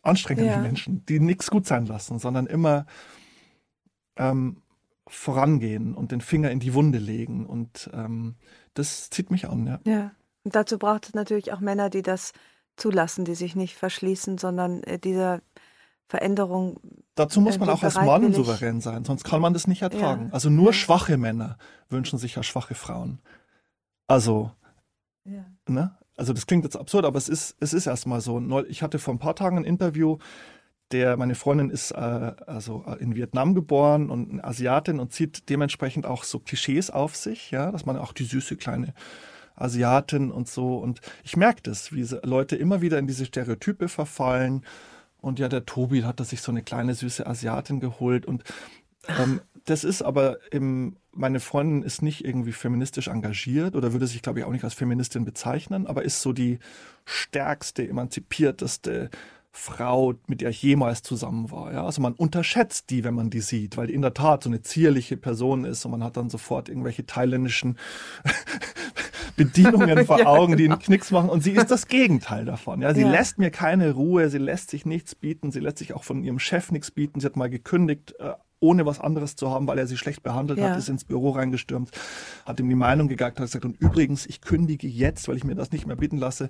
Anstrengende ja. Menschen, die nichts gut sein lassen, sondern immer ähm, vorangehen und den Finger in die Wunde legen. Und ähm, das zieht mich an, ja. Ja, und dazu braucht es natürlich auch Männer, die das zulassen, die sich nicht verschließen, sondern äh, dieser Veränderung. Dazu muss man auch als Mann souverän sein, sonst kann man das nicht ertragen. Ja. Also nur schwache Männer wünschen sich ja schwache Frauen. Also, ja. ne? Also das klingt jetzt absurd, aber es ist, es ist erstmal so. Ich hatte vor ein paar Tagen ein Interview, der, meine Freundin ist äh, also in Vietnam geboren und eine Asiatin und zieht dementsprechend auch so Klischees auf sich, ja, dass man auch die süße kleine Asiatin und so. Und ich merke das, wie Leute immer wieder in diese Stereotype verfallen. Und ja, der Tobi hat sich so eine kleine süße Asiatin geholt. Und ähm, das ist aber im, meine Freundin ist nicht irgendwie feministisch engagiert oder würde sich, glaube ich, auch nicht als Feministin bezeichnen, aber ist so die stärkste, emanzipierteste Frau, mit der ich jemals zusammen war. Ja? Also man unterschätzt die, wenn man die sieht, weil die in der Tat so eine zierliche Person ist und man hat dann sofort irgendwelche thailändischen <laughs> Bedienungen vor <laughs> ja, Augen, die einen Knicks machen. Und sie ist das Gegenteil davon. Ja, sie ja. lässt mir keine Ruhe, sie lässt sich nichts bieten, sie lässt sich auch von ihrem Chef nichts bieten. Sie hat mal gekündigt, äh, ohne was anderes zu haben, weil er sie schlecht behandelt ja. hat, ist ins Büro reingestürmt, hat ihm die Meinung gegeigt, hat gesagt, und übrigens, ich kündige jetzt, weil ich mir das nicht mehr bitten lasse.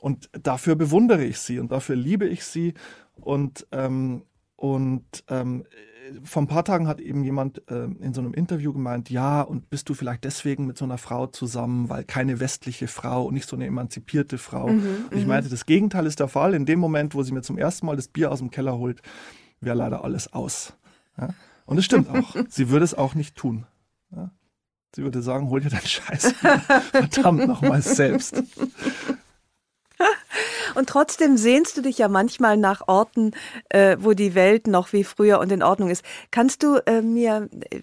Und dafür bewundere ich sie und dafür liebe ich sie. Und, ähm, und ähm, vor ein paar Tagen hat eben jemand äh, in so einem Interview gemeint, ja, und bist du vielleicht deswegen mit so einer Frau zusammen, weil keine westliche Frau und nicht so eine emanzipierte Frau. Mhm, und ich mhm. meinte, das Gegenteil ist der Fall. In dem Moment, wo sie mir zum ersten Mal das Bier aus dem Keller holt, wäre leider alles aus. Ja? Und es stimmt auch. <laughs> sie würde es auch nicht tun. Ja? Sie würde sagen, hol dir deinen Scheiß <laughs> verdammt nochmal selbst. <laughs> Und trotzdem sehnst du dich ja manchmal nach Orten, äh, wo die Welt noch wie früher und in Ordnung ist. Kannst du äh, mir äh,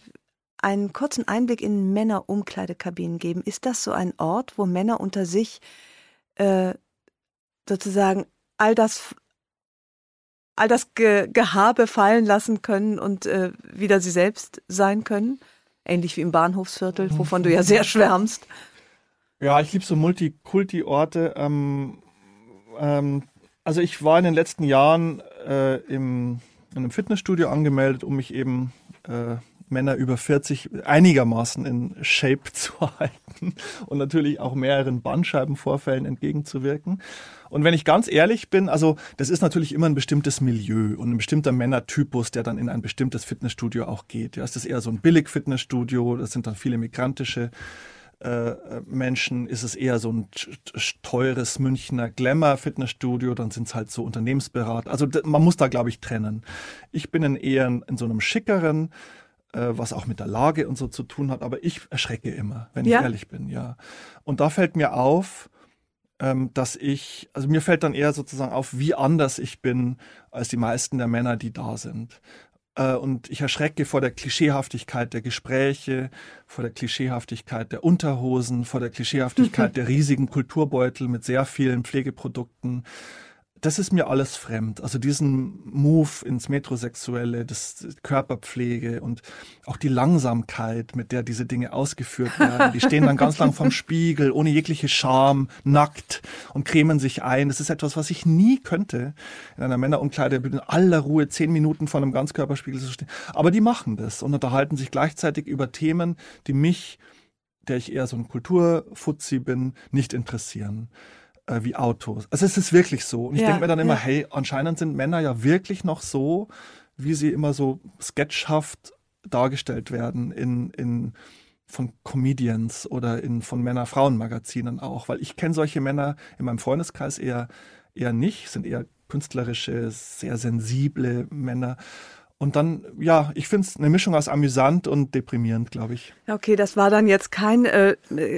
einen kurzen Einblick in Männerumkleidekabinen geben? Ist das so ein Ort, wo Männer unter sich äh, sozusagen all das all das Ge Gehabe fallen lassen können und äh, wieder sie selbst sein können? Ähnlich wie im Bahnhofsviertel, wovon du ja sehr schwärmst. Ja, ich liebe so Multikulti-Orte. Ähm, ähm, also ich war in den letzten Jahren äh, im, in einem Fitnessstudio angemeldet, um mich eben äh, Männer über 40 einigermaßen in Shape <laughs> zu halten und natürlich auch mehreren Bandscheibenvorfällen entgegenzuwirken. Und wenn ich ganz ehrlich bin, also das ist natürlich immer ein bestimmtes Milieu und ein bestimmter Männertypus, der dann in ein bestimmtes Fitnessstudio auch geht. Ja, ist das eher so ein Billig-Fitnessstudio, das sind dann viele migrantische äh, Menschen ist es eher so ein teures Münchner Glamour-Fitnessstudio, dann sind es halt so Unternehmensberater. Also man muss da, glaube ich, trennen. Ich bin in eher in, so einem schickeren, äh, was auch mit der Lage und so zu tun hat, aber ich erschrecke immer, wenn ja. ich ehrlich bin, ja. Und da fällt mir auf, ähm, dass ich, also mir fällt dann eher sozusagen auf, wie anders ich bin als die meisten der Männer, die da sind. Äh, und ich erschrecke vor der Klischeehaftigkeit der Gespräche, vor der Klischeehaftigkeit der Unterhosen, vor der Klischeehaftigkeit <laughs> der riesigen Kulturbeutel mit sehr vielen Pflegeprodukten das ist mir alles fremd. Also diesen Move ins Metrosexuelle, das Körperpflege und auch die Langsamkeit, mit der diese Dinge ausgeführt <laughs> werden. Die stehen dann ganz lang vorm Spiegel, ohne jegliche Scham, nackt und cremen sich ein. Das ist etwas, was ich nie könnte, in einer Männerumkleide in aller Ruhe zehn Minuten vor einem Ganzkörperspiegel zu stehen. Aber die machen das und unterhalten sich gleichzeitig über Themen, die mich, der ich eher so ein Kulturfuzzi bin, nicht interessieren äh, wie Autos. Also es ist wirklich so. Und ich ja, denke mir dann immer, ja. hey, anscheinend sind Männer ja wirklich noch so, wie sie immer so sketchhaft dargestellt werden in, in von Comedians oder in von Männer-Frauen-Magazinen auch, weil ich kenne solche Männer in meinem Freundeskreis eher eher nicht, sind eher künstlerische, sehr sensible Männer. Und dann, ja, ich finde es eine Mischung aus amüsant und deprimierend, glaube ich. Okay, das war dann jetzt kein, äh,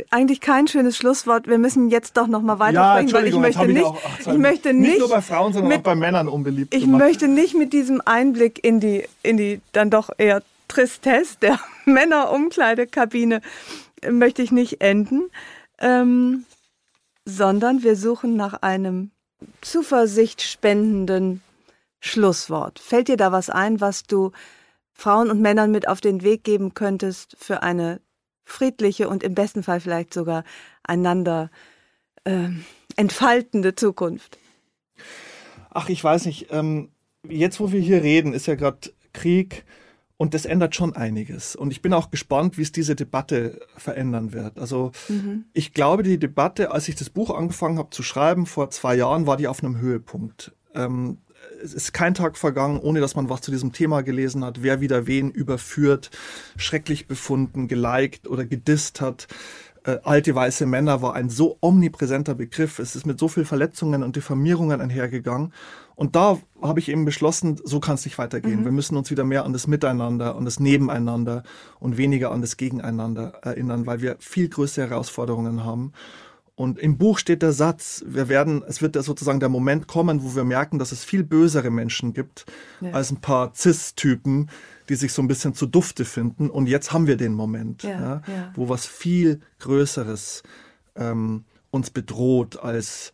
eigentlich kein schönes Schlusswort. Wir müssen jetzt doch noch mal weitersprechen, ja, weil ich möchte nicht, ich, auch, ach, ich möchte nicht, nicht nur bei Frauen, sondern mit, auch bei Männern unbeliebt. Ich gemacht. möchte nicht mit diesem Einblick in die, in die dann doch eher Tristesse der <laughs> Männerumkleidekabine möchte ich nicht enden, ähm, sondern wir suchen nach einem zuversichtspendenden Schlusswort. Fällt dir da was ein, was du Frauen und Männern mit auf den Weg geben könntest für eine friedliche und im besten Fall vielleicht sogar einander äh, entfaltende Zukunft? Ach, ich weiß nicht. Ähm, jetzt, wo wir hier reden, ist ja gerade Krieg und das ändert schon einiges. Und ich bin auch gespannt, wie es diese Debatte verändern wird. Also mhm. ich glaube, die Debatte, als ich das Buch angefangen habe zu schreiben vor zwei Jahren, war die auf einem Höhepunkt. Ähm, es ist kein Tag vergangen, ohne dass man was zu diesem Thema gelesen hat, wer wieder wen überführt, schrecklich befunden, geliked oder gedisst hat. Äh, alte weiße Männer war ein so omnipräsenter Begriff. Es ist mit so viel Verletzungen und Diffamierungen einhergegangen. Und da habe ich eben beschlossen, so kann es nicht weitergehen. Mhm. Wir müssen uns wieder mehr an das Miteinander, an das Nebeneinander und weniger an das Gegeneinander erinnern, weil wir viel größere Herausforderungen haben. Und im Buch steht der Satz, wir werden, es wird ja sozusagen der Moment kommen, wo wir merken, dass es viel bösere Menschen gibt ja. als ein paar Cis-Typen, die sich so ein bisschen zu Dufte finden. Und jetzt haben wir den Moment, ja, ja, wo was viel Größeres ähm, uns bedroht als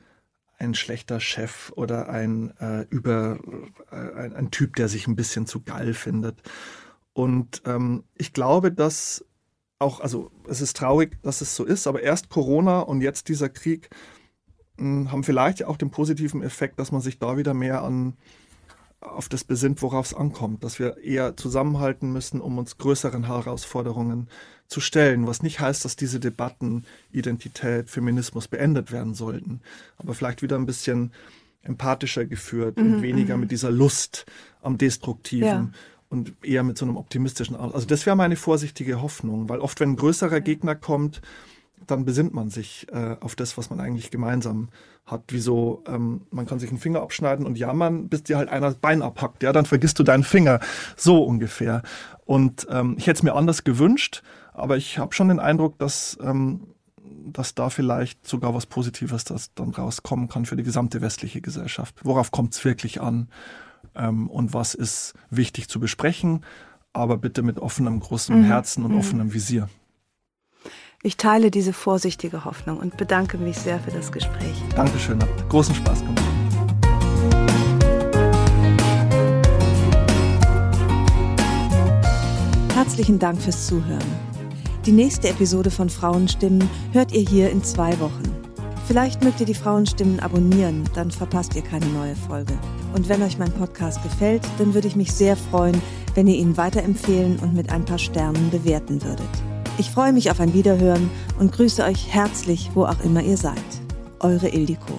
ein schlechter Chef oder ein äh, über äh, ein, ein, Typ, der sich ein bisschen zu geil findet. Und ähm, ich glaube, dass auch, also es ist traurig, dass es so ist, aber erst Corona und jetzt dieser Krieg mh, hm, haben vielleicht auch den positiven Effekt, dass man sich da wieder mehr an auf das besinnt, worauf es ankommt, dass wir eher zusammenhalten müssen, um uns größeren Herausforderungen zu stellen, was nicht heißt, dass diese Debatten Identität, Feminismus beendet werden sollten, aber vielleicht wieder ein bisschen empathischer geführt mhm, und weniger mhm. mit dieser Lust am Destruktiven ja und eher mit so einem optimistischen. Also das wäre meine vorsichtige Hoffnung, weil oft, wenn ein größerer Gegner kommt, dann besinnt man sich äh, auf das, was man eigentlich gemeinsam hat. Wieso, ähm, man kann sich einen Finger abschneiden und jammern, bis dir halt einer das Bein abhackt. Ja, dann vergisst du deinen Finger. So ungefähr. Und ähm, ich hätte es mir anders gewünscht, aber ich habe schon den Eindruck, dass, ähm, dass da vielleicht sogar was Positives das dann rauskommen kann für die gesamte westliche Gesellschaft. Worauf kommt es wirklich an? Ähm, und was ist wichtig zu besprechen, aber bitte mit offenem, großem mhm. Herzen und mhm. offenem Visier. Ich teile diese vorsichtige Hoffnung und bedanke mich sehr für das Gespräch. Dankeschön, hat großen Spaß gemacht. Herzlichen Dank fürs Zuhören. Die nächste Episode von Frauenstimmen hört ihr hier in zwei Wochen. Vielleicht mögt ihr die Frauenstimmen abonnieren, dann verpasst ihr keine neue Folge. Und wenn euch mein Podcast gefällt, dann würde ich mich sehr freuen, wenn ihr ihn weiterempfehlen und mit ein paar Sternen bewerten würdet. Ich freue mich auf ein Wiederhören und grüße euch herzlich, wo auch immer ihr seid. Eure Ildiko.